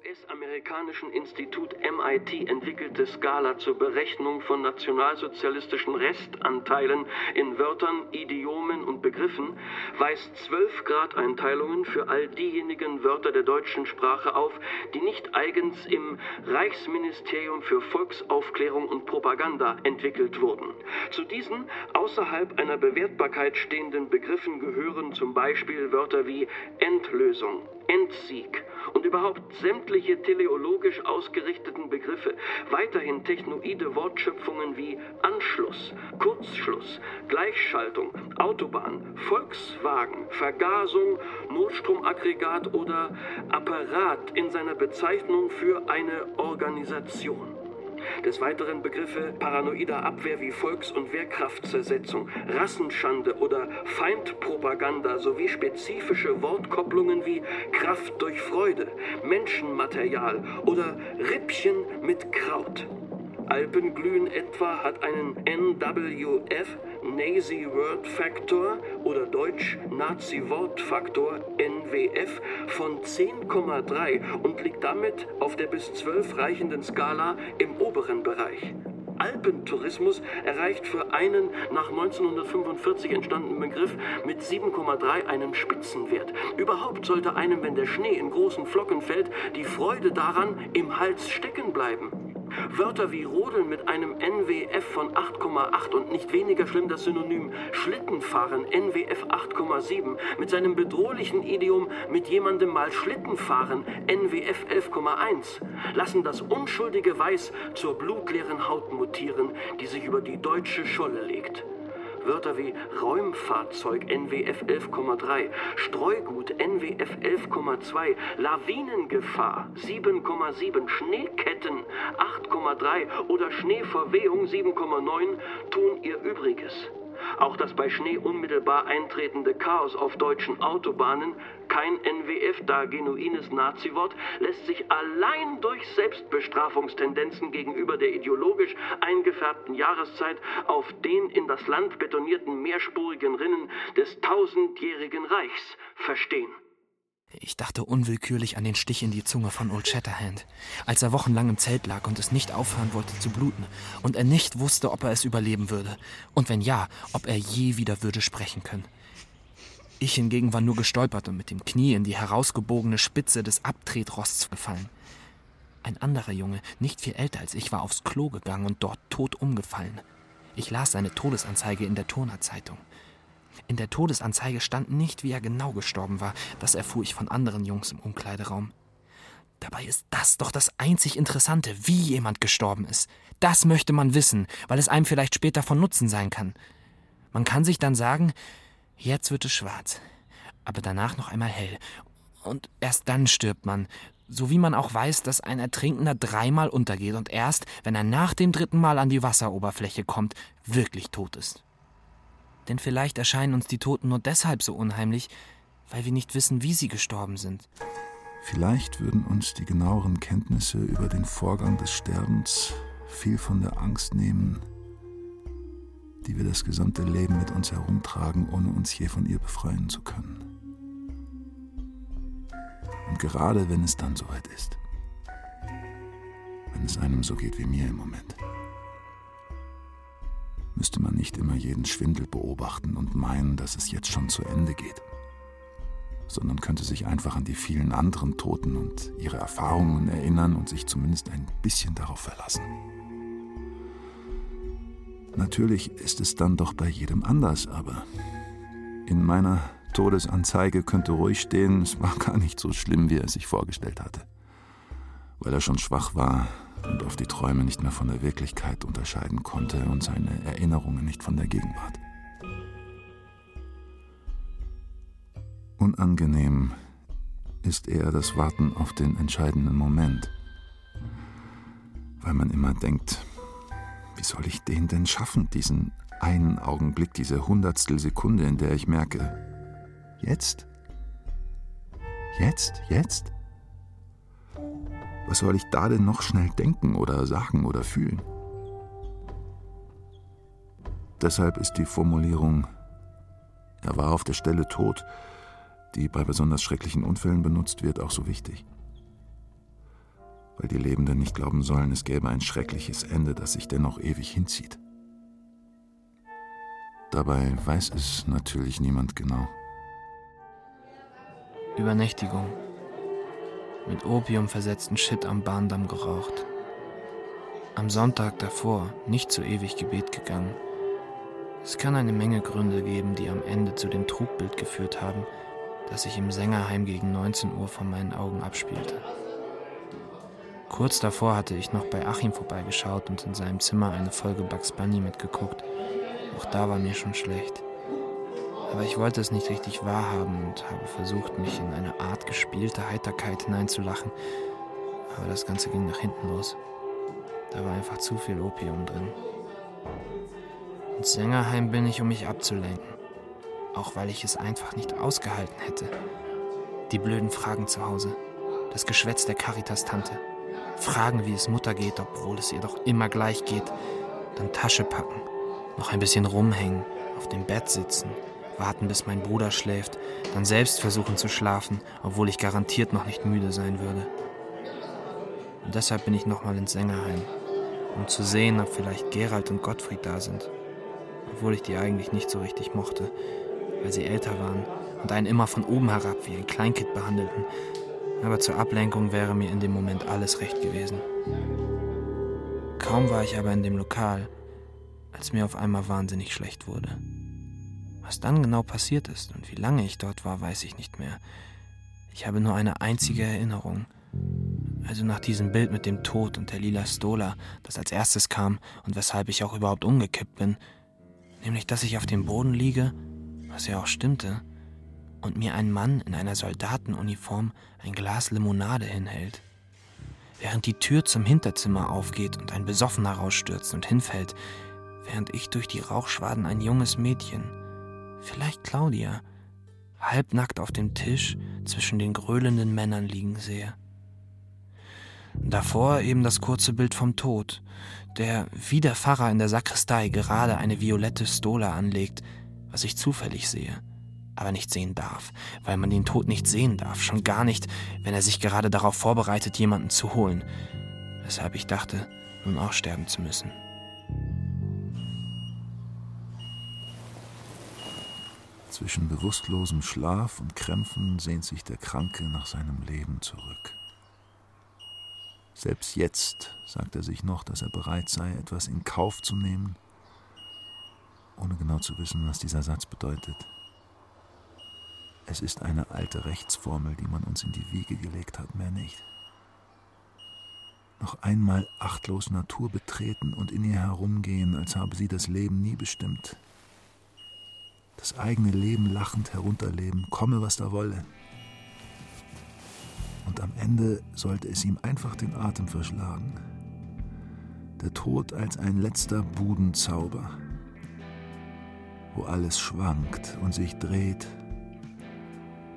amerikanischen Institut MIT entwickelte Skala zur Berechnung von nationalsozialistischen Restanteilen in Wörtern, Idiomen und Begriffen weist zwölf Gradeinteilungen für all diejenigen Wörter der deutschen Sprache auf, die nicht eigens im Reichsministerium für Volksaufklärung und Propaganda entwickelt wurden. Zu diesen außerhalb einer Bewertbarkeit stehenden Begriffen gehören zum Beispiel Wörter wie Endlösung, Endsieg und überhaupt sämtliche teleologisch ausgerichteten Begriffe, weiterhin technoide Wortschöpfungen wie Anschluss, Kurzschluss, Gleichschaltung, Autobahn, Volkswagen, Vergasung, Notstromaggregat oder Apparat in seiner Bezeichnung für eine Organisation. Des Weiteren Begriffe paranoider Abwehr wie Volks- und Wehrkraftzersetzung, Rassenschande oder Feindpropaganda sowie spezifische Wortkopplungen wie Kraft durch Freude, Menschenmaterial oder Rippchen mit Kraut. Alpenglühen etwa hat einen NWF, Nazi Word Factor oder deutsch Nazi Wortfaktor NWF von 10,3 und liegt damit auf der bis 12 reichenden Skala im oberen Bereich. Alpentourismus erreicht für einen nach 1945 entstandenen Begriff mit 7,3 einen Spitzenwert. Überhaupt sollte einem, wenn der Schnee in großen Flocken fällt, die Freude daran im Hals stecken bleiben. Wörter wie Rodeln mit einem NWF von 8,8 und nicht weniger schlimm das Synonym Schlittenfahren NWF 8,7 mit seinem bedrohlichen Idiom mit jemandem mal Schlittenfahren NWF 11,1 lassen das unschuldige Weiß zur blutleeren Haut mutieren, die sich über die deutsche Scholle legt. Wörter wie Räumfahrzeug NWF 11,3, Streugut NWF 11,2, Lawinengefahr 7,7, Schneeketten 8,3 oder Schneeverwehung 7,9 tun ihr Übriges. Auch das bei Schnee unmittelbar eintretende Chaos auf deutschen Autobahnen, kein NWF, da genuines Naziwort, lässt sich allein durch Selbstbestrafungstendenzen gegenüber der ideologisch eingefärbten Jahreszeit auf den in das Land betonierten mehrspurigen Rinnen des tausendjährigen Reichs verstehen. Ich dachte unwillkürlich an den Stich in die Zunge von Old Shatterhand, als er wochenlang im Zelt lag und es nicht aufhören wollte zu bluten und er nicht wusste, ob er es überleben würde und wenn ja, ob er je wieder würde sprechen können. Ich hingegen war nur gestolpert und mit dem Knie in die herausgebogene Spitze des Abtretrosts gefallen. Ein anderer Junge, nicht viel älter als ich, war aufs Klo gegangen und dort tot umgefallen. Ich las seine Todesanzeige in der Turnerzeitung. In der Todesanzeige stand nicht, wie er genau gestorben war. Das erfuhr ich von anderen Jungs im Umkleideraum. Dabei ist das doch das einzig Interessante, wie jemand gestorben ist. Das möchte man wissen, weil es einem vielleicht später von Nutzen sein kann. Man kann sich dann sagen, jetzt wird es schwarz, aber danach noch einmal hell. Und erst dann stirbt man, so wie man auch weiß, dass ein Ertrinkender dreimal untergeht und erst, wenn er nach dem dritten Mal an die Wasseroberfläche kommt, wirklich tot ist. Denn vielleicht erscheinen uns die Toten nur deshalb so unheimlich, weil wir nicht wissen, wie sie gestorben sind. Vielleicht würden uns die genaueren Kenntnisse über den Vorgang des Sterbens viel von der Angst nehmen, die wir das gesamte Leben mit uns herumtragen, ohne uns je von ihr befreien zu können. Und gerade wenn es dann soweit ist, wenn es einem so geht wie mir im Moment, müsste man nicht immer jeden Schwindel beobachten und meinen, dass es jetzt schon zu Ende geht, sondern könnte sich einfach an die vielen anderen Toten und ihre Erfahrungen erinnern und sich zumindest ein bisschen darauf verlassen. Natürlich ist es dann doch bei jedem anders, aber in meiner Todesanzeige könnte ruhig stehen, es war gar nicht so schlimm, wie er sich vorgestellt hatte. Weil er schon schwach war, und auf die Träume nicht mehr von der Wirklichkeit unterscheiden konnte und seine Erinnerungen nicht von der Gegenwart. Unangenehm ist eher das Warten auf den entscheidenden Moment, weil man immer denkt, wie soll ich den denn schaffen, diesen einen Augenblick, diese hundertstel Sekunde, in der ich merke, jetzt? Jetzt? Jetzt? Was soll ich da denn noch schnell denken oder sagen oder fühlen? Deshalb ist die Formulierung, er war auf der Stelle tot, die bei besonders schrecklichen Unfällen benutzt wird, auch so wichtig. Weil die Lebenden nicht glauben sollen, es gäbe ein schreckliches Ende, das sich dennoch ewig hinzieht. Dabei weiß es natürlich niemand genau. Übernächtigung. Mit Opium versetzten Shit am Bahndamm geraucht. Am Sonntag davor nicht zu ewig Gebet gegangen. Es kann eine Menge Gründe geben, die am Ende zu dem Trugbild geführt haben, das sich im Sängerheim gegen 19 Uhr vor meinen Augen abspielte. Kurz davor hatte ich noch bei Achim vorbeigeschaut und in seinem Zimmer eine Folge Bugs Bunny mitgeguckt. Auch da war mir schon schlecht. Aber ich wollte es nicht richtig wahrhaben und habe versucht, mich in eine Art gespielte Heiterkeit hineinzulachen. Aber das Ganze ging nach hinten los. Da war einfach zu viel Opium drin. Ins Sängerheim bin ich, um mich abzulenken. Auch weil ich es einfach nicht ausgehalten hätte. Die blöden Fragen zu Hause. Das Geschwätz der Caritas-Tante. Fragen, wie es Mutter geht, obwohl es ihr doch immer gleich geht. Dann Tasche packen noch ein bisschen rumhängen, auf dem Bett sitzen, warten, bis mein Bruder schläft, dann selbst versuchen zu schlafen, obwohl ich garantiert noch nicht müde sein würde. Und deshalb bin ich nochmal ins Sängerheim, um zu sehen, ob vielleicht Gerald und Gottfried da sind. Obwohl ich die eigentlich nicht so richtig mochte, weil sie älter waren und einen immer von oben herab wie ein Kleinkind behandelten. Aber zur Ablenkung wäre mir in dem Moment alles recht gewesen. Kaum war ich aber in dem Lokal, als mir auf einmal wahnsinnig schlecht wurde. Was dann genau passiert ist und wie lange ich dort war, weiß ich nicht mehr. Ich habe nur eine einzige Erinnerung. Also nach diesem Bild mit dem Tod und der lila Stola, das als erstes kam und weshalb ich auch überhaupt umgekippt bin, nämlich dass ich auf dem Boden liege, was ja auch stimmte, und mir ein Mann in einer Soldatenuniform ein Glas Limonade hinhält. Während die Tür zum Hinterzimmer aufgeht und ein Besoffener rausstürzt und hinfällt, während ich durch die Rauchschwaden ein junges Mädchen, vielleicht Claudia, halbnackt auf dem Tisch zwischen den gröhlenden Männern liegen sehe. Davor eben das kurze Bild vom Tod, der wie der Pfarrer in der Sakristei gerade eine violette Stola anlegt, was ich zufällig sehe, aber nicht sehen darf, weil man den Tod nicht sehen darf, schon gar nicht, wenn er sich gerade darauf vorbereitet, jemanden zu holen, weshalb ich dachte, nun auch sterben zu müssen. Zwischen bewusstlosem Schlaf und Krämpfen sehnt sich der Kranke nach seinem Leben zurück. Selbst jetzt sagt er sich noch, dass er bereit sei, etwas in Kauf zu nehmen, ohne genau zu wissen, was dieser Satz bedeutet. Es ist eine alte Rechtsformel, die man uns in die Wiege gelegt hat, mehr nicht. Noch einmal achtlos Natur betreten und in ihr herumgehen, als habe sie das Leben nie bestimmt, das eigene Leben lachend herunterleben, komme was da wolle. Und am Ende sollte es ihm einfach den Atem verschlagen. Der Tod als ein letzter Budenzauber, wo alles schwankt und sich dreht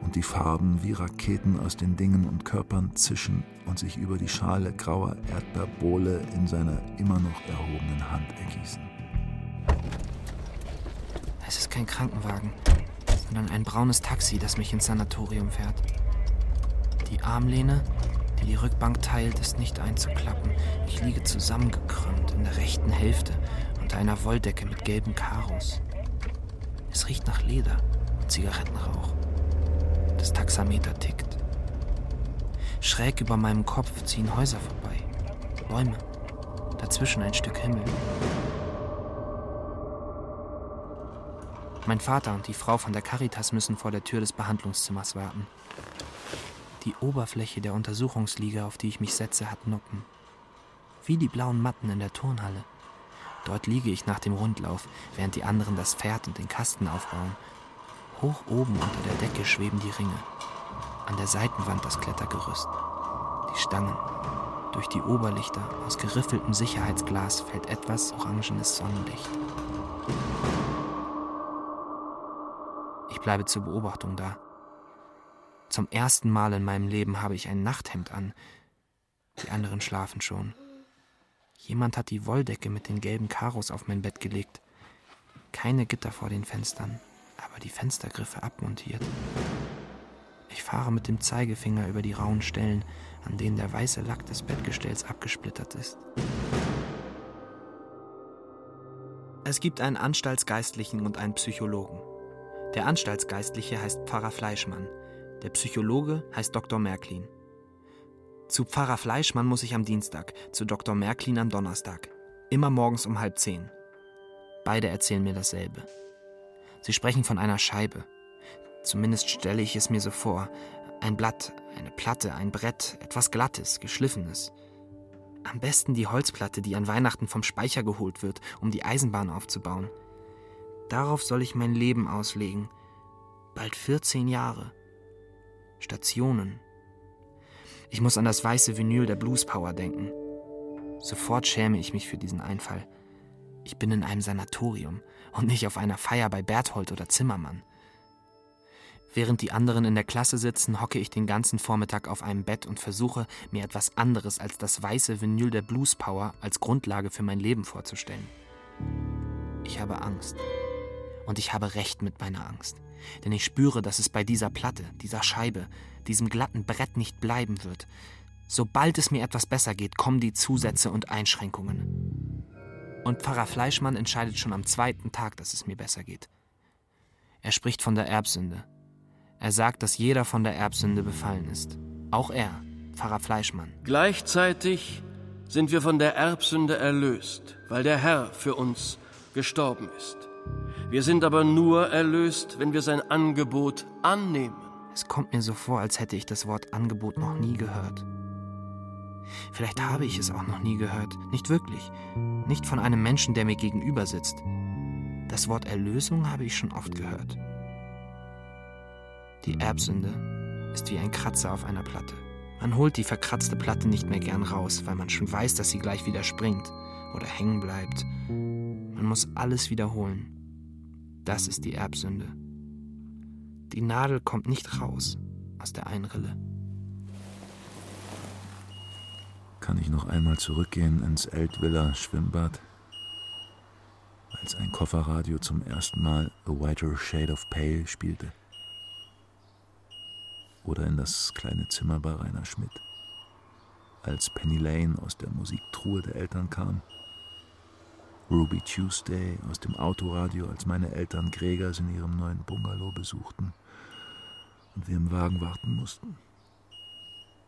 und die Farben wie Raketen aus den Dingen und Körpern zischen und sich über die Schale grauer Erdbeerbohle in seiner immer noch erhobenen Hand ergießen. Es ist kein Krankenwagen, sondern ein braunes Taxi, das mich ins Sanatorium fährt. Die Armlehne, die die Rückbank teilt, ist nicht einzuklappen. Ich liege zusammengekrümmt in der rechten Hälfte unter einer Wolldecke mit gelben Karos. Es riecht nach Leder und Zigarettenrauch. Das Taxameter tickt. Schräg über meinem Kopf ziehen Häuser vorbei. Bäume. Dazwischen ein Stück Himmel. Mein Vater und die Frau von der Caritas müssen vor der Tür des Behandlungszimmers warten. Die Oberfläche der Untersuchungsliege, auf die ich mich setze, hat Noppen. Wie die blauen Matten in der Turnhalle. Dort liege ich nach dem Rundlauf, während die anderen das Pferd und den Kasten aufbauen. Hoch oben unter der Decke schweben die Ringe. An der Seitenwand das Klettergerüst. Die Stangen. Durch die Oberlichter aus geriffeltem Sicherheitsglas fällt etwas orangenes Sonnenlicht. Bleibe zur Beobachtung da. Zum ersten Mal in meinem Leben habe ich ein Nachthemd an. Die anderen schlafen schon. Jemand hat die Wolldecke mit den gelben Karos auf mein Bett gelegt. Keine Gitter vor den Fenstern, aber die Fenstergriffe abmontiert. Ich fahre mit dem Zeigefinger über die rauen Stellen, an denen der weiße Lack des Bettgestells abgesplittert ist. Es gibt einen Anstaltsgeistlichen und einen Psychologen. Der Anstaltsgeistliche heißt Pfarrer Fleischmann, der Psychologe heißt Dr. Märklin. Zu Pfarrer Fleischmann muss ich am Dienstag, zu Dr. Märklin am Donnerstag. Immer morgens um halb zehn. Beide erzählen mir dasselbe. Sie sprechen von einer Scheibe. Zumindest stelle ich es mir so vor. Ein Blatt, eine Platte, ein Brett, etwas Glattes, Geschliffenes. Am besten die Holzplatte, die an Weihnachten vom Speicher geholt wird, um die Eisenbahn aufzubauen. Darauf soll ich mein Leben auslegen. Bald 14 Jahre. Stationen. Ich muss an das weiße Vinyl der Blues Power denken. Sofort schäme ich mich für diesen Einfall. Ich bin in einem Sanatorium und nicht auf einer Feier bei Berthold oder Zimmermann. Während die anderen in der Klasse sitzen, hocke ich den ganzen Vormittag auf einem Bett und versuche, mir etwas anderes als das weiße Vinyl der Blues Power als Grundlage für mein Leben vorzustellen. Ich habe Angst. Und ich habe recht mit meiner Angst. Denn ich spüre, dass es bei dieser Platte, dieser Scheibe, diesem glatten Brett nicht bleiben wird. Sobald es mir etwas besser geht, kommen die Zusätze und Einschränkungen. Und Pfarrer Fleischmann entscheidet schon am zweiten Tag, dass es mir besser geht. Er spricht von der Erbsünde. Er sagt, dass jeder von der Erbsünde befallen ist. Auch er, Pfarrer Fleischmann. Gleichzeitig sind wir von der Erbsünde erlöst, weil der Herr für uns gestorben ist. Wir sind aber nur erlöst, wenn wir sein Angebot annehmen. Es kommt mir so vor, als hätte ich das Wort Angebot noch nie gehört. Vielleicht habe ich es auch noch nie gehört. Nicht wirklich. Nicht von einem Menschen, der mir gegenüber sitzt. Das Wort Erlösung habe ich schon oft gehört. Die Erbsünde ist wie ein Kratzer auf einer Platte. Man holt die verkratzte Platte nicht mehr gern raus, weil man schon weiß, dass sie gleich wieder springt oder hängen bleibt. Man muss alles wiederholen. Das ist die Erbsünde. Die Nadel kommt nicht raus aus der Einrille. Kann ich noch einmal zurückgehen ins Eltvilla Schwimmbad? Als ein Kofferradio zum ersten Mal A Whiter Shade of Pale spielte? Oder in das kleine Zimmer bei Rainer Schmidt? Als Penny Lane aus der Musiktruhe der Eltern kam? Ruby Tuesday aus dem Autoradio, als meine Eltern Gregers in ihrem neuen Bungalow besuchten und wir im Wagen warten mussten.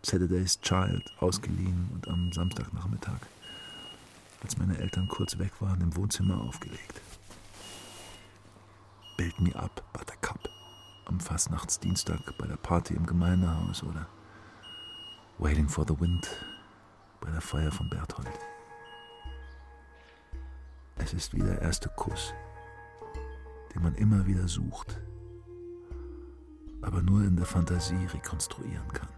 Saturday's Child ausgeliehen und am Samstagnachmittag, als meine Eltern kurz weg waren, im Wohnzimmer aufgelegt. Build Me Up, Buttercup, am Fastnachtsdienstag bei der Party im Gemeindehaus oder Waiting for the Wind bei der Feier von Berthold. Es ist wie der erste Kuss, den man immer wieder sucht, aber nur in der Fantasie rekonstruieren kann.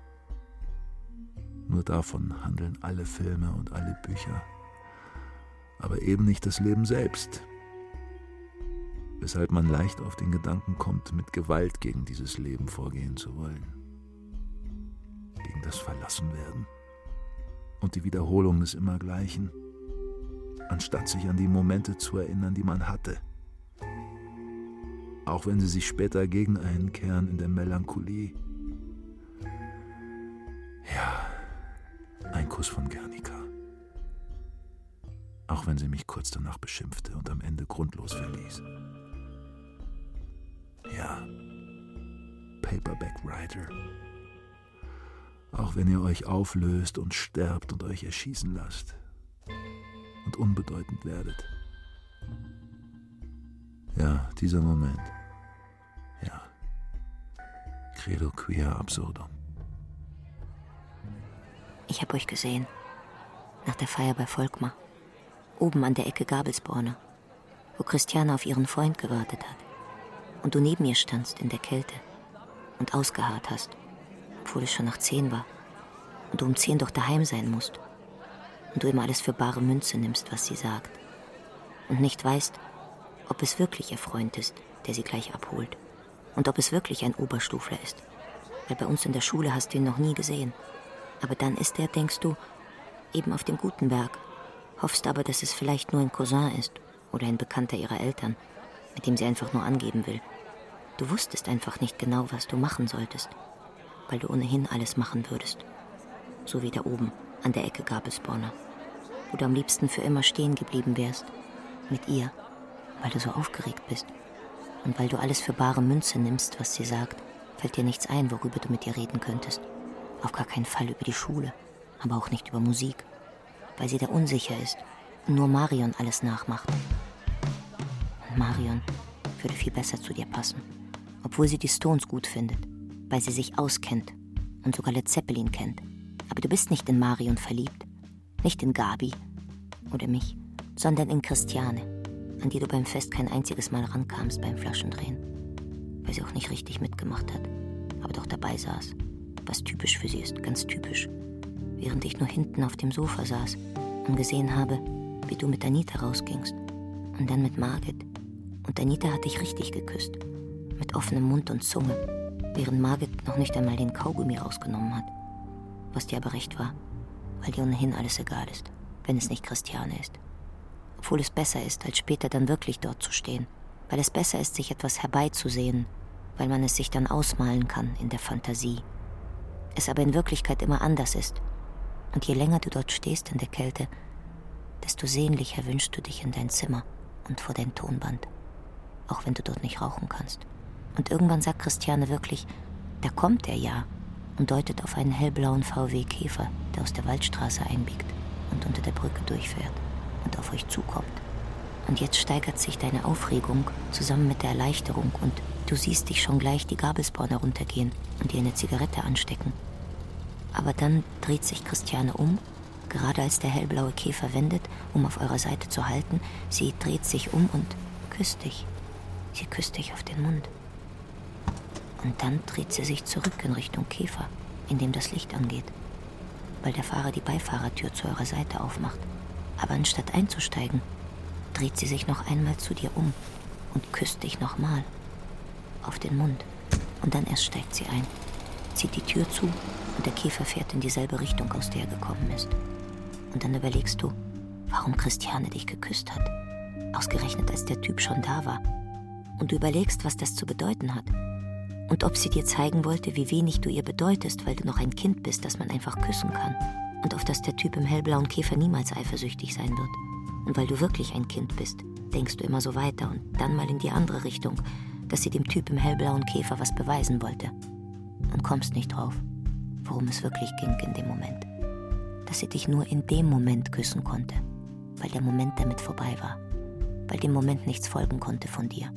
Nur davon handeln alle Filme und alle Bücher, aber eben nicht das Leben selbst, weshalb man leicht auf den Gedanken kommt, mit Gewalt gegen dieses Leben vorgehen zu wollen, gegen das Verlassenwerden und die Wiederholung des Immergleichen anstatt sich an die Momente zu erinnern, die man hatte. Auch wenn sie sich später gegen einen kehren in der Melancholie. Ja, ein Kuss von Gernika. Auch wenn sie mich kurz danach beschimpfte und am Ende grundlos verließ. Ja, Paperback Writer. Auch wenn ihr euch auflöst und sterbt und euch erschießen lasst und unbedeutend werdet. Ja, dieser Moment. Ja. Credo quia absurdum. Ich habe euch gesehen. Nach der Feier bei Volkmar. Oben an der Ecke Gabelsborner. Wo Christiane auf ihren Freund gewartet hat. Und du neben ihr standst in der Kälte. Und ausgeharrt hast. Obwohl es schon nach zehn war. Und du um zehn doch daheim sein musst und du immer alles für bare Münze nimmst, was sie sagt. Und nicht weißt, ob es wirklich ihr Freund ist, der sie gleich abholt. und ob es wirklich ein Oberstufler ist. Weil bei uns in der Schule hast du ihn noch nie gesehen. Aber dann ist er, denkst du, eben auf dem guten Berg. Hoffst aber, dass es vielleicht nur ein Cousin ist oder ein Bekannter ihrer Eltern, mit dem sie einfach nur angeben will. Du wusstest einfach nicht genau, was du machen solltest, weil du ohnehin alles machen würdest. So wie da oben, an der Ecke Gabelsborner, wo du am liebsten für immer stehen geblieben wärst. Mit ihr, weil du so aufgeregt bist. Und weil du alles für bare Münze nimmst, was sie sagt, fällt dir nichts ein, worüber du mit ihr reden könntest. Auf gar keinen Fall über die Schule, aber auch nicht über Musik, weil sie da unsicher ist und nur Marion alles nachmacht. Und Marion würde viel besser zu dir passen, obwohl sie die Stones gut findet, weil sie sich auskennt und sogar Led Zeppelin kennt. Aber du bist nicht in Marion verliebt, nicht in Gabi oder mich, sondern in Christiane, an die du beim Fest kein einziges Mal rankamst beim Flaschendrehen, weil sie auch nicht richtig mitgemacht hat, aber doch dabei saß, was typisch für sie ist, ganz typisch, während ich nur hinten auf dem Sofa saß und gesehen habe, wie du mit Anita rausgingst und dann mit Margit. Und Anita hat dich richtig geküsst, mit offenem Mund und Zunge, während Margit noch nicht einmal den Kaugummi rausgenommen hat, was dir aber recht war, weil dir ohnehin alles egal ist, wenn es nicht Christiane ist. Obwohl es besser ist, als später dann wirklich dort zu stehen, weil es besser ist, sich etwas herbeizusehen, weil man es sich dann ausmalen kann in der Fantasie. Es aber in Wirklichkeit immer anders ist. Und je länger du dort stehst in der Kälte, desto sehnlicher wünschst du dich in dein Zimmer und vor dein Tonband, auch wenn du dort nicht rauchen kannst. Und irgendwann sagt Christiane wirklich, da kommt er ja, und deutet auf einen hellblauen VW Käfer, der aus der Waldstraße einbiegt und unter der Brücke durchfährt und auf euch zukommt. Und jetzt steigert sich deine Aufregung zusammen mit der Erleichterung und du siehst dich schon gleich die Gabelsborn heruntergehen und dir eine Zigarette anstecken. Aber dann dreht sich Christiane um, gerade als der hellblaue Käfer wendet, um auf eurer Seite zu halten. Sie dreht sich um und küsst dich. Sie küsst dich auf den Mund. Und dann dreht sie sich zurück in Richtung Käfer, in dem das Licht angeht, weil der Fahrer die Beifahrertür zu eurer Seite aufmacht. Aber anstatt einzusteigen, dreht sie sich noch einmal zu dir um und küsst dich nochmal auf den Mund. Und dann erst steigt sie ein, zieht die Tür zu und der Käfer fährt in dieselbe Richtung, aus der er gekommen ist. Und dann überlegst du, warum Christiane dich geküsst hat. Ausgerechnet, als der Typ schon da war. Und du überlegst, was das zu bedeuten hat. Und ob sie dir zeigen wollte, wie wenig du ihr bedeutest, weil du noch ein Kind bist, das man einfach küssen kann. Und auf das der Typ im hellblauen Käfer niemals eifersüchtig sein wird. Und weil du wirklich ein Kind bist, denkst du immer so weiter und dann mal in die andere Richtung, dass sie dem Typ im hellblauen Käfer was beweisen wollte. Und kommst nicht drauf, worum es wirklich ging in dem Moment. Dass sie dich nur in dem Moment küssen konnte, weil der Moment damit vorbei war, weil dem Moment nichts folgen konnte von dir.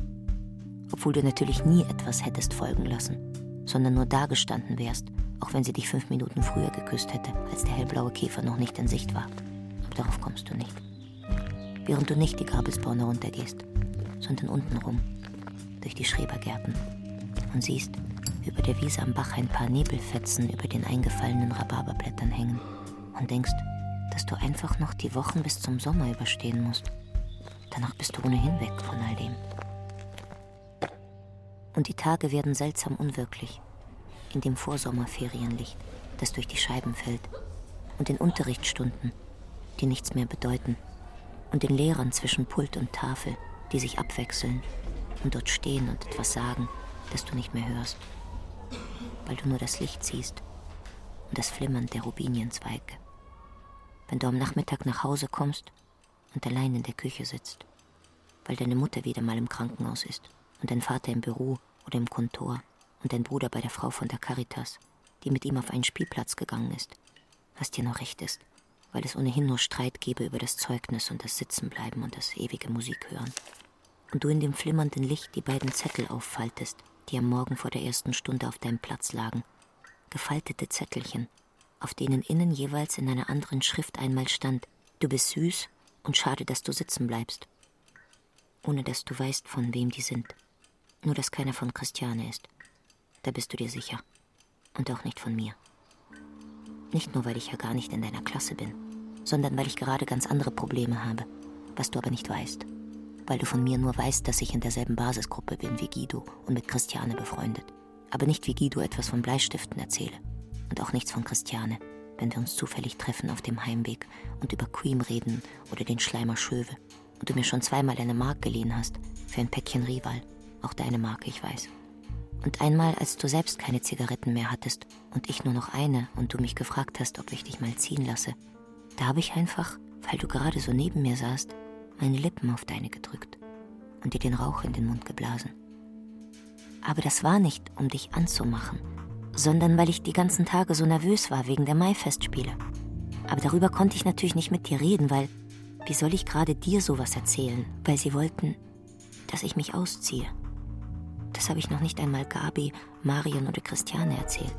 Obwohl du natürlich nie etwas hättest folgen lassen, sondern nur dagestanden wärst, auch wenn sie dich fünf Minuten früher geküsst hätte, als der hellblaue Käfer noch nicht in Sicht war. Aber darauf kommst du nicht. Während du nicht die Gabelsborn heruntergehst, sondern unten rum, durch die Schrebergärten und siehst, über der Wiese am Bach ein paar Nebelfetzen über den eingefallenen Rhabarberblättern hängen und denkst, dass du einfach noch die Wochen bis zum Sommer überstehen musst. Danach bist du ohnehin weg von all dem. Und die Tage werden seltsam unwirklich, in dem Vorsommerferienlicht, das durch die Scheiben fällt, und in Unterrichtsstunden, die nichts mehr bedeuten, und den Lehrern zwischen Pult und Tafel, die sich abwechseln. Und dort stehen und etwas sagen, das du nicht mehr hörst, weil du nur das Licht siehst und das Flimmern der Rubinienzweige. Wenn du am Nachmittag nach Hause kommst und allein in der Küche sitzt, weil deine Mutter wieder mal im Krankenhaus ist und dein Vater im Büro oder im Kontor und dein Bruder bei der Frau von der Caritas, die mit ihm auf einen Spielplatz gegangen ist, was dir noch recht ist, weil es ohnehin nur Streit gebe über das Zeugnis und das Sitzenbleiben und das ewige Musik hören und du in dem flimmernden Licht die beiden Zettel auffaltest, die am Morgen vor der ersten Stunde auf deinem Platz lagen. Gefaltete Zettelchen, auf denen innen jeweils in einer anderen Schrift einmal stand, du bist süß und schade, dass du sitzen bleibst. Ohne dass du weißt, von wem die sind. Nur, dass keiner von Christiane ist. Da bist du dir sicher. Und auch nicht von mir. Nicht nur, weil ich ja gar nicht in deiner Klasse bin, sondern weil ich gerade ganz andere Probleme habe, was du aber nicht weißt weil du von mir nur weißt, dass ich in derselben Basisgruppe bin wie Guido und mit Christiane befreundet. Aber nicht wie Guido etwas von Bleistiften erzähle. Und auch nichts von Christiane, wenn wir uns zufällig treffen auf dem Heimweg und über Cream reden oder den Schleimer Schöwe. Und du mir schon zweimal eine Mark geliehen hast für ein Päckchen Rival. Auch deine Marke, ich weiß. Und einmal, als du selbst keine Zigaretten mehr hattest und ich nur noch eine und du mich gefragt hast, ob ich dich mal ziehen lasse, da habe ich einfach, weil du gerade so neben mir saßt, meine Lippen auf deine gedrückt und dir den Rauch in den Mund geblasen. Aber das war nicht, um dich anzumachen, sondern weil ich die ganzen Tage so nervös war wegen der Maifestspiele. Aber darüber konnte ich natürlich nicht mit dir reden, weil wie soll ich gerade dir sowas erzählen, weil sie wollten, dass ich mich ausziehe. Das habe ich noch nicht einmal Gabi, Marion oder Christiane erzählt,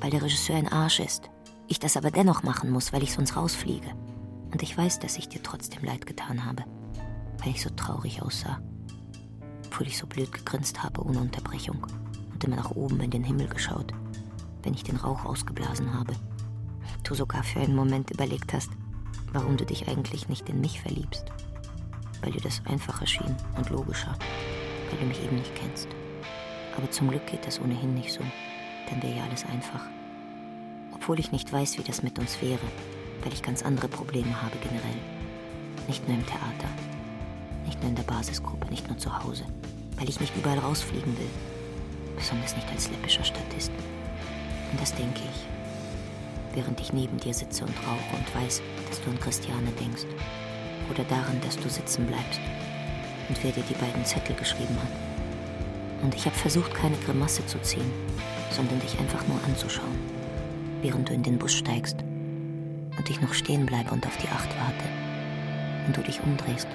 weil der Regisseur ein Arsch ist. Ich das aber dennoch machen muss, weil ich sonst rausfliege. Und ich weiß, dass ich dir trotzdem leid getan habe, weil ich so traurig aussah. Obwohl ich so blöd gegrinst habe ohne Unterbrechung und immer nach oben in den Himmel geschaut, wenn ich den Rauch ausgeblasen habe. Du sogar für einen Moment überlegt hast, warum du dich eigentlich nicht in mich verliebst. Weil dir das einfacher schien und logischer, weil du mich eben nicht kennst. Aber zum Glück geht das ohnehin nicht so, dann wäre ja alles einfach. Obwohl ich nicht weiß, wie das mit uns wäre, weil ich ganz andere Probleme habe generell. Nicht nur im Theater, nicht nur in der Basisgruppe, nicht nur zu Hause, weil ich nicht überall rausfliegen will, besonders nicht als läppischer Statist. Und das denke ich, während ich neben dir sitze und rauche und weiß, dass du an Christiane denkst. Oder daran, dass du sitzen bleibst und wer dir die beiden Zettel geschrieben hat. Und ich habe versucht, keine Grimasse zu ziehen, sondern dich einfach nur anzuschauen, während du in den Bus steigst und ich noch stehen bleibe und auf die Acht warte. Und du dich umdrehst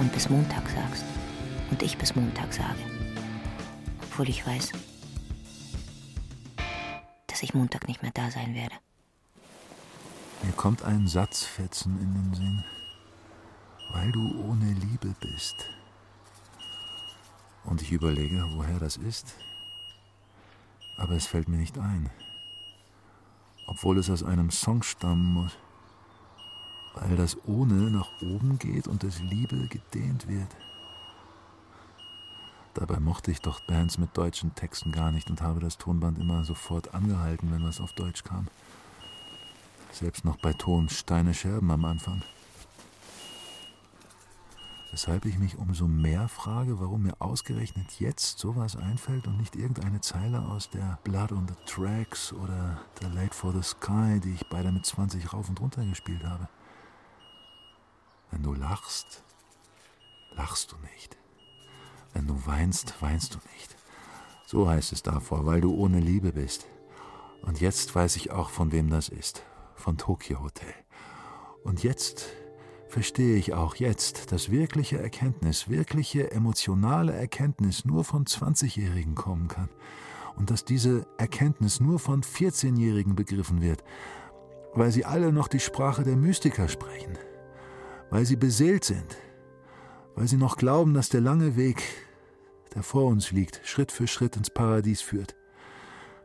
und bis Montag sagst und ich bis Montag sage. Obwohl ich weiß, dass ich Montag nicht mehr da sein werde. Mir kommt ein Satzfetzen in den Sinn. Weil du ohne Liebe bist. Und ich überlege, woher das ist. Aber es fällt mir nicht ein. Obwohl es aus einem Song stammen muss. Weil das ohne nach oben geht und das Liebe gedehnt wird. Dabei mochte ich doch Bands mit deutschen Texten gar nicht und habe das Tonband immer sofort angehalten, wenn was auf Deutsch kam. Selbst noch bei Ton Steine Scherben am Anfang. Weshalb ich mich umso mehr frage, warum mir ausgerechnet jetzt sowas einfällt und nicht irgendeine Zeile aus der Blood on the Tracks oder The Late for the Sky, die ich beide mit 20 rauf und runter gespielt habe. Wenn du lachst, lachst du nicht. Wenn du weinst, weinst du nicht. So heißt es davor, weil du ohne Liebe bist. Und jetzt weiß ich auch, von wem das ist. Von Tokyo Hotel. Und jetzt verstehe ich auch jetzt, dass wirkliche Erkenntnis, wirkliche emotionale Erkenntnis nur von 20-Jährigen kommen kann. Und dass diese Erkenntnis nur von 14-Jährigen begriffen wird, weil sie alle noch die Sprache der Mystiker sprechen, weil sie beseelt sind, weil sie noch glauben, dass der lange Weg, der vor uns liegt, Schritt für Schritt ins Paradies führt,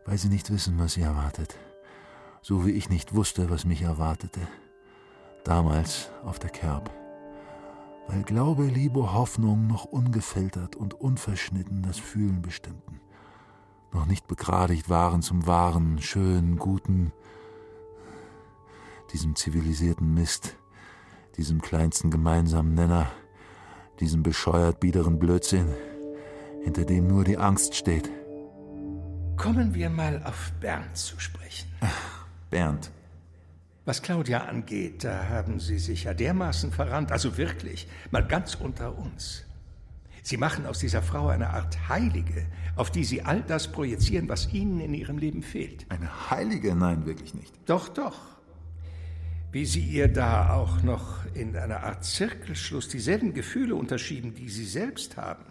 weil sie nicht wissen, was sie erwartet, so wie ich nicht wusste, was mich erwartete, damals auf der Kerb, weil Glaube, Liebe, Hoffnung noch ungefiltert und unverschnitten das Fühlen bestimmten, noch nicht begradigt waren zum wahren, schönen, guten, diesem zivilisierten Mist, diesem kleinsten gemeinsamen Nenner, diesem bescheuert biederen Blödsinn, hinter dem nur die Angst steht. Kommen wir mal auf Bernd zu sprechen. Bernd. Was Claudia angeht, da haben Sie sich ja dermaßen verrannt, also wirklich, mal ganz unter uns. Sie machen aus dieser Frau eine Art Heilige, auf die Sie all das projizieren, was Ihnen in Ihrem Leben fehlt. Eine Heilige? Nein, wirklich nicht. Doch, doch. Wie Sie ihr da auch noch in einer Art Zirkelschluss dieselben Gefühle unterschieben, die Sie selbst haben.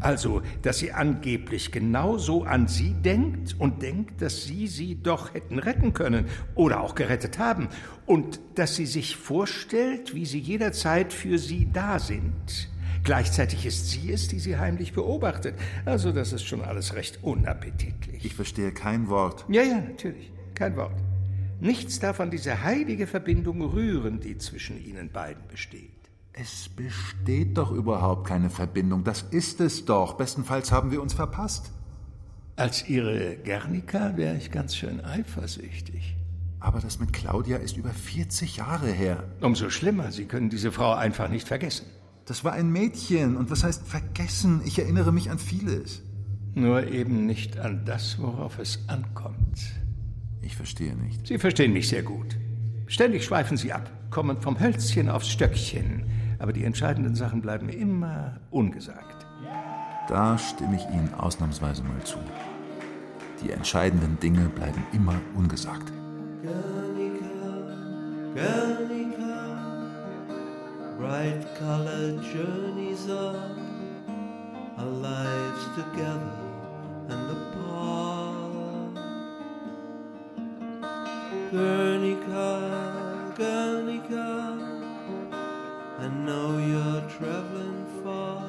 Also, dass sie angeblich genauso an Sie denkt und denkt, dass Sie sie doch hätten retten können oder auch gerettet haben und dass sie sich vorstellt, wie Sie jederzeit für Sie da sind. Gleichzeitig ist sie es, die Sie heimlich beobachtet. Also, das ist schon alles recht unappetitlich. Ich verstehe kein Wort. Ja, ja, natürlich. Kein Wort. Nichts darf an diese heilige Verbindung rühren, die zwischen Ihnen beiden besteht. Es besteht doch überhaupt keine Verbindung. Das ist es doch. Bestenfalls haben wir uns verpasst. Als Ihre Gernika wäre ich ganz schön eifersüchtig. Aber das mit Claudia ist über 40 Jahre her. Umso schlimmer, Sie können diese Frau einfach nicht vergessen. Das war ein Mädchen. Und was heißt vergessen? Ich erinnere mich an vieles. Nur eben nicht an das, worauf es ankommt. Ich verstehe nicht. Sie verstehen mich sehr gut. Ständig schweifen Sie ab, kommen vom Hölzchen aufs Stöckchen. Aber die entscheidenden Sachen bleiben immer ungesagt. Da stimme ich Ihnen ausnahmsweise mal zu. Die entscheidenden Dinge bleiben immer ungesagt. Guernica, bright colored journeys up, our lives together and apart. Guernica, Guernica, I know you're traveling far,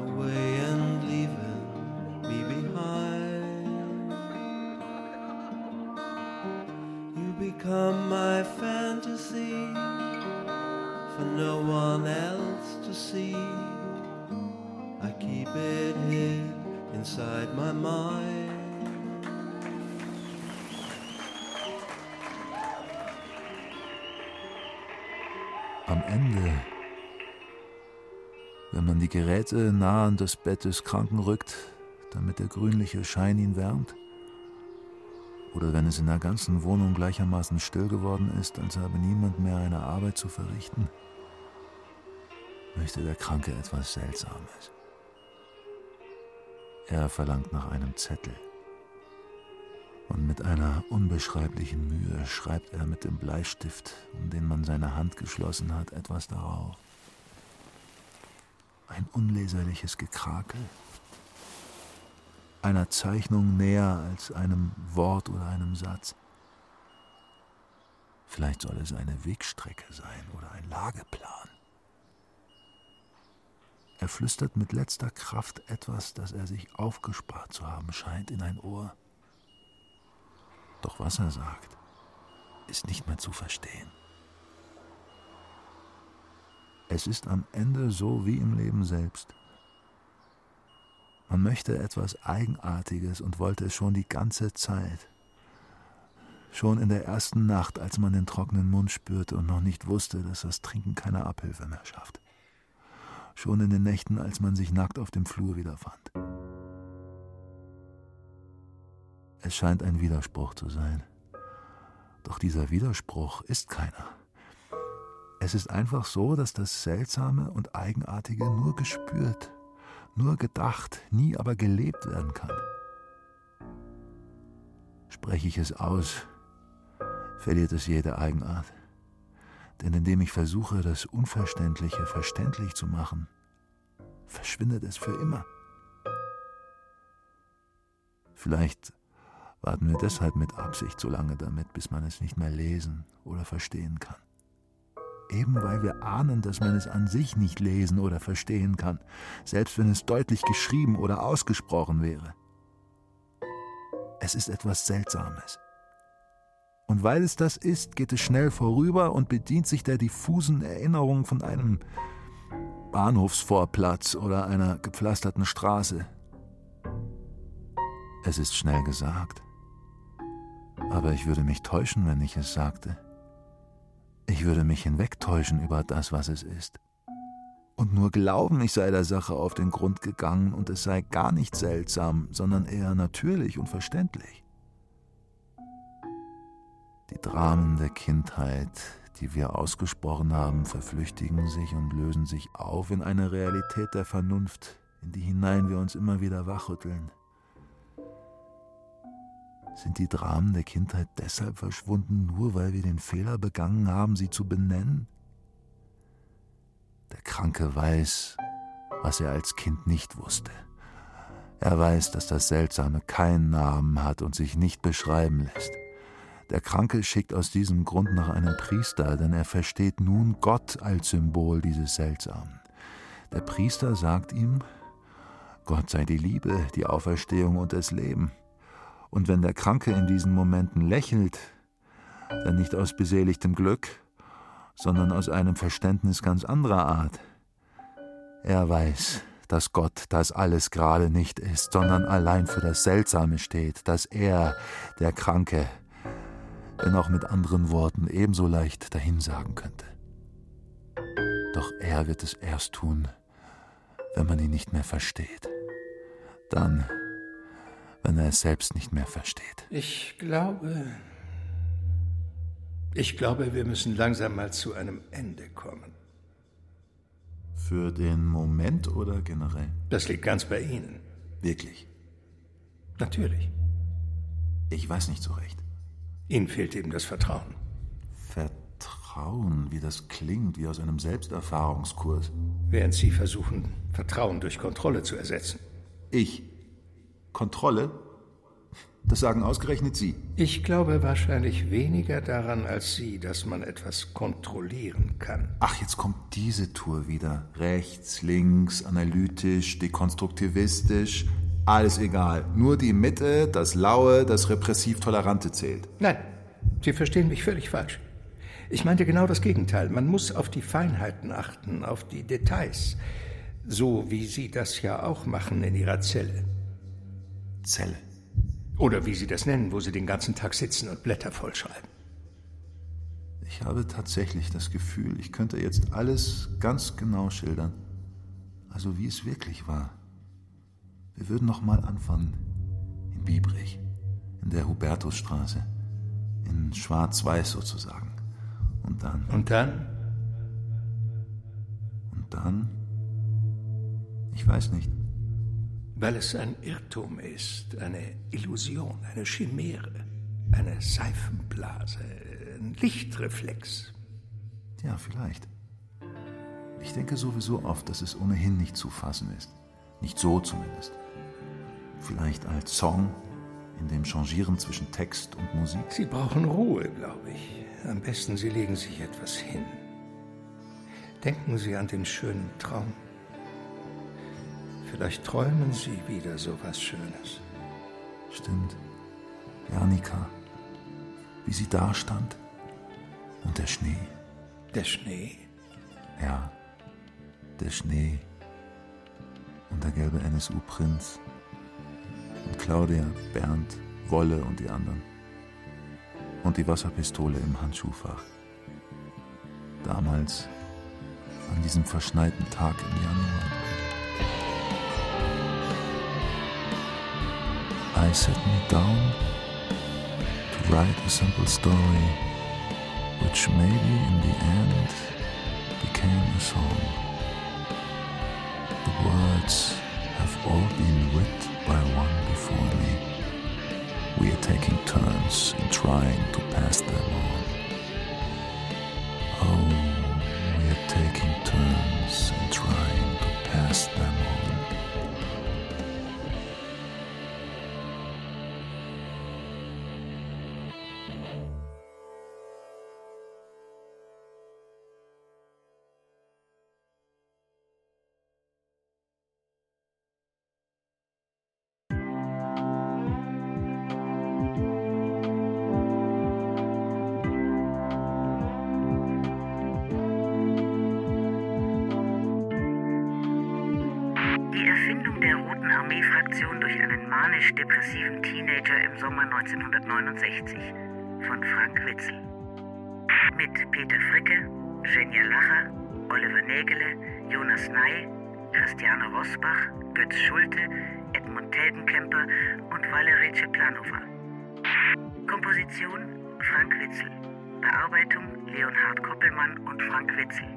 away and leaving me behind. You become my fantasy for no one else to see. I keep it hid inside my mind. Ende, wenn man die Geräte nah an das Bett des Kranken rückt, damit der grünliche Schein ihn wärmt, oder wenn es in der ganzen Wohnung gleichermaßen still geworden ist, als habe niemand mehr eine Arbeit zu verrichten, möchte der Kranke etwas Seltsames. Er verlangt nach einem Zettel. Und mit einer unbeschreiblichen Mühe schreibt er mit dem Bleistift, um den man seine Hand geschlossen hat, etwas darauf. Ein unleserliches Gekrakel. Einer Zeichnung näher als einem Wort oder einem Satz. Vielleicht soll es eine Wegstrecke sein oder ein Lageplan. Er flüstert mit letzter Kraft etwas, das er sich aufgespart zu haben scheint, in ein Ohr. Doch was er sagt, ist nicht mehr zu verstehen. Es ist am Ende so wie im Leben selbst. Man möchte etwas Eigenartiges und wollte es schon die ganze Zeit. Schon in der ersten Nacht, als man den trockenen Mund spürte und noch nicht wusste, dass das Trinken keine Abhilfe mehr schafft. Schon in den Nächten, als man sich nackt auf dem Flur wiederfand. Es scheint ein Widerspruch zu sein. Doch dieser Widerspruch ist keiner. Es ist einfach so, dass das Seltsame und Eigenartige nur gespürt, nur gedacht, nie aber gelebt werden kann. Spreche ich es aus, verliert es jede Eigenart. Denn indem ich versuche, das Unverständliche verständlich zu machen, verschwindet es für immer. Vielleicht warten wir deshalb mit Absicht so lange damit, bis man es nicht mehr lesen oder verstehen kann. Eben weil wir ahnen, dass man es an sich nicht lesen oder verstehen kann, selbst wenn es deutlich geschrieben oder ausgesprochen wäre. Es ist etwas Seltsames. Und weil es das ist, geht es schnell vorüber und bedient sich der diffusen Erinnerung von einem Bahnhofsvorplatz oder einer gepflasterten Straße. Es ist schnell gesagt. Aber ich würde mich täuschen, wenn ich es sagte. Ich würde mich hinwegtäuschen über das, was es ist. Und nur glauben, ich sei der Sache auf den Grund gegangen und es sei gar nicht seltsam, sondern eher natürlich und verständlich. Die Dramen der Kindheit, die wir ausgesprochen haben, verflüchtigen sich und lösen sich auf in eine Realität der Vernunft, in die hinein wir uns immer wieder wachrütteln. Sind die Dramen der Kindheit deshalb verschwunden, nur weil wir den Fehler begangen haben, sie zu benennen? Der Kranke weiß, was er als Kind nicht wusste. Er weiß, dass das Seltsame keinen Namen hat und sich nicht beschreiben lässt. Der Kranke schickt aus diesem Grund nach einem Priester, denn er versteht nun Gott als Symbol dieses Seltsamen. Der Priester sagt ihm, Gott sei die Liebe, die Auferstehung und das Leben. Und wenn der Kranke in diesen Momenten lächelt, dann nicht aus beseligtem Glück, sondern aus einem Verständnis ganz anderer Art. Er weiß, dass Gott das alles gerade nicht ist, sondern allein für das Seltsame steht, dass er, der Kranke, wenn auch mit anderen Worten ebenso leicht dahinsagen könnte. Doch er wird es erst tun, wenn man ihn nicht mehr versteht. Dann, wenn er es selbst nicht mehr versteht. Ich glaube, ich glaube, wir müssen langsam mal zu einem Ende kommen. Für den Moment oder generell? Das liegt ganz bei Ihnen. Wirklich? Natürlich. Ich weiß nicht so recht. Ihnen fehlt eben das Vertrauen. Vertrauen, wie das klingt, wie aus einem Selbsterfahrungskurs. Während Sie versuchen, Vertrauen durch Kontrolle zu ersetzen. Ich? Kontrolle? Das sagen ausgerechnet Sie. Ich glaube wahrscheinlich weniger daran als Sie, dass man etwas kontrollieren kann. Ach, jetzt kommt diese Tour wieder. Rechts, links, analytisch, dekonstruktivistisch. Alles egal. Nur die Mitte, das Laue, das repressiv-tolerante zählt. Nein, Sie verstehen mich völlig falsch. Ich meinte genau das Gegenteil. Man muss auf die Feinheiten achten, auf die Details. So wie Sie das ja auch machen in Ihrer Zelle. Zelle. Oder wie Sie das nennen, wo Sie den ganzen Tag sitzen und Blätter vollschreiben. Ich habe tatsächlich das Gefühl, ich könnte jetzt alles ganz genau schildern. Also wie es wirklich war. Wir würden noch mal anfangen. In Biebrich, in der Hubertusstraße. In Schwarz-Weiß sozusagen. Und dann. Und dann? Und dann? Ich weiß nicht. Weil es ein Irrtum ist, eine Illusion, eine Chimäre, eine Seifenblase, ein Lichtreflex. Ja, vielleicht. Ich denke sowieso oft, dass es ohnehin nicht zu fassen ist. Nicht so zumindest. Vielleicht als Song, in dem Changieren zwischen Text und Musik. Sie brauchen Ruhe, glaube ich. Am besten, Sie legen sich etwas hin. Denken Sie an den schönen Traum. Vielleicht träumen Sie wieder so was Schönes. Stimmt. Janika, wie sie da stand. Und der Schnee. Der Schnee? Ja, der Schnee. Und der gelbe NSU-Prinz. Und Claudia, Bernd, Wolle und die anderen. Und die Wasserpistole im Handschuhfach. Damals, an diesem verschneiten Tag im Januar. I sat me down to write a simple story, which maybe in the end became a song. The words have all been writ by one before me. We are taking turns in trying to pass them on. Oh, we are taking turns in trying to pass them on. 1969 von Frank Witzel. Mit Peter Fricke, Jenja Lacher, Oliver Nägele, Jonas Ney, Christiane Rosbach, Götz Schulte, Edmund Teldenkemper und Valerie Ceplanova. Komposition Frank Witzel. Bearbeitung Leonhard Koppelmann und Frank Witzel.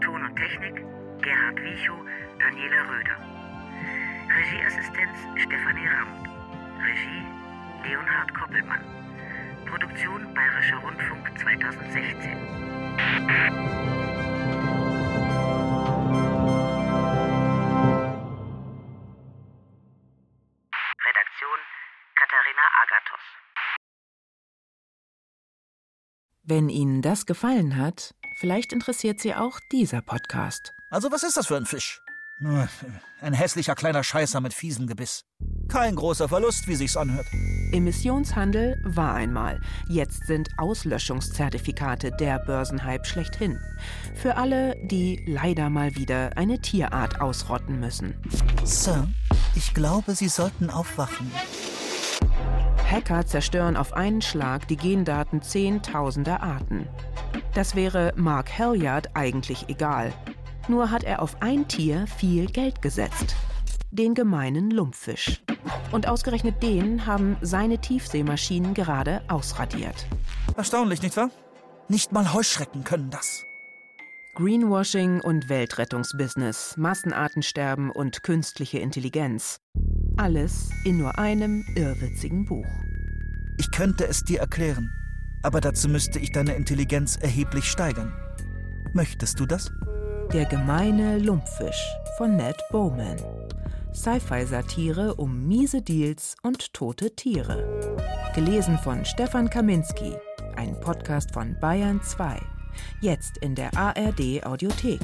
Ton und Technik Gerhard Wiechow, Daniela Röder. Regieassistenz Stefanie Ramm. Regie Leonhard Koppelmann. Produktion Bayerischer Rundfunk 2016. Redaktion Katharina Agathos. Wenn Ihnen das gefallen hat, vielleicht interessiert Sie auch dieser Podcast. Also was ist das für ein Fisch? Nur Ein hässlicher kleiner Scheißer mit fiesem Gebiss. Kein großer Verlust, wie sich's anhört. Emissionshandel war einmal. Jetzt sind Auslöschungszertifikate der Börsenhype schlechthin. Für alle, die leider mal wieder eine Tierart ausrotten müssen. Sir, ich glaube, Sie sollten aufwachen. Hacker zerstören auf einen Schlag die Gendaten zehntausender Arten. Das wäre Mark Halliard eigentlich egal. Nur hat er auf ein Tier viel Geld gesetzt. Den gemeinen Lumpfisch. Und ausgerechnet den haben seine Tiefseemaschinen gerade ausradiert. Erstaunlich, nicht wahr? Nicht mal Heuschrecken können das. Greenwashing und Weltrettungsbusiness, Massenartensterben und künstliche Intelligenz. Alles in nur einem irrwitzigen Buch. Ich könnte es dir erklären, aber dazu müsste ich deine Intelligenz erheblich steigern. Möchtest du das? Der gemeine Lumpfisch von Ned Bowman. Sci-Fi-Satire um miese Deals und tote Tiere. Gelesen von Stefan Kaminski. Ein Podcast von Bayern 2. Jetzt in der ARD Audiothek.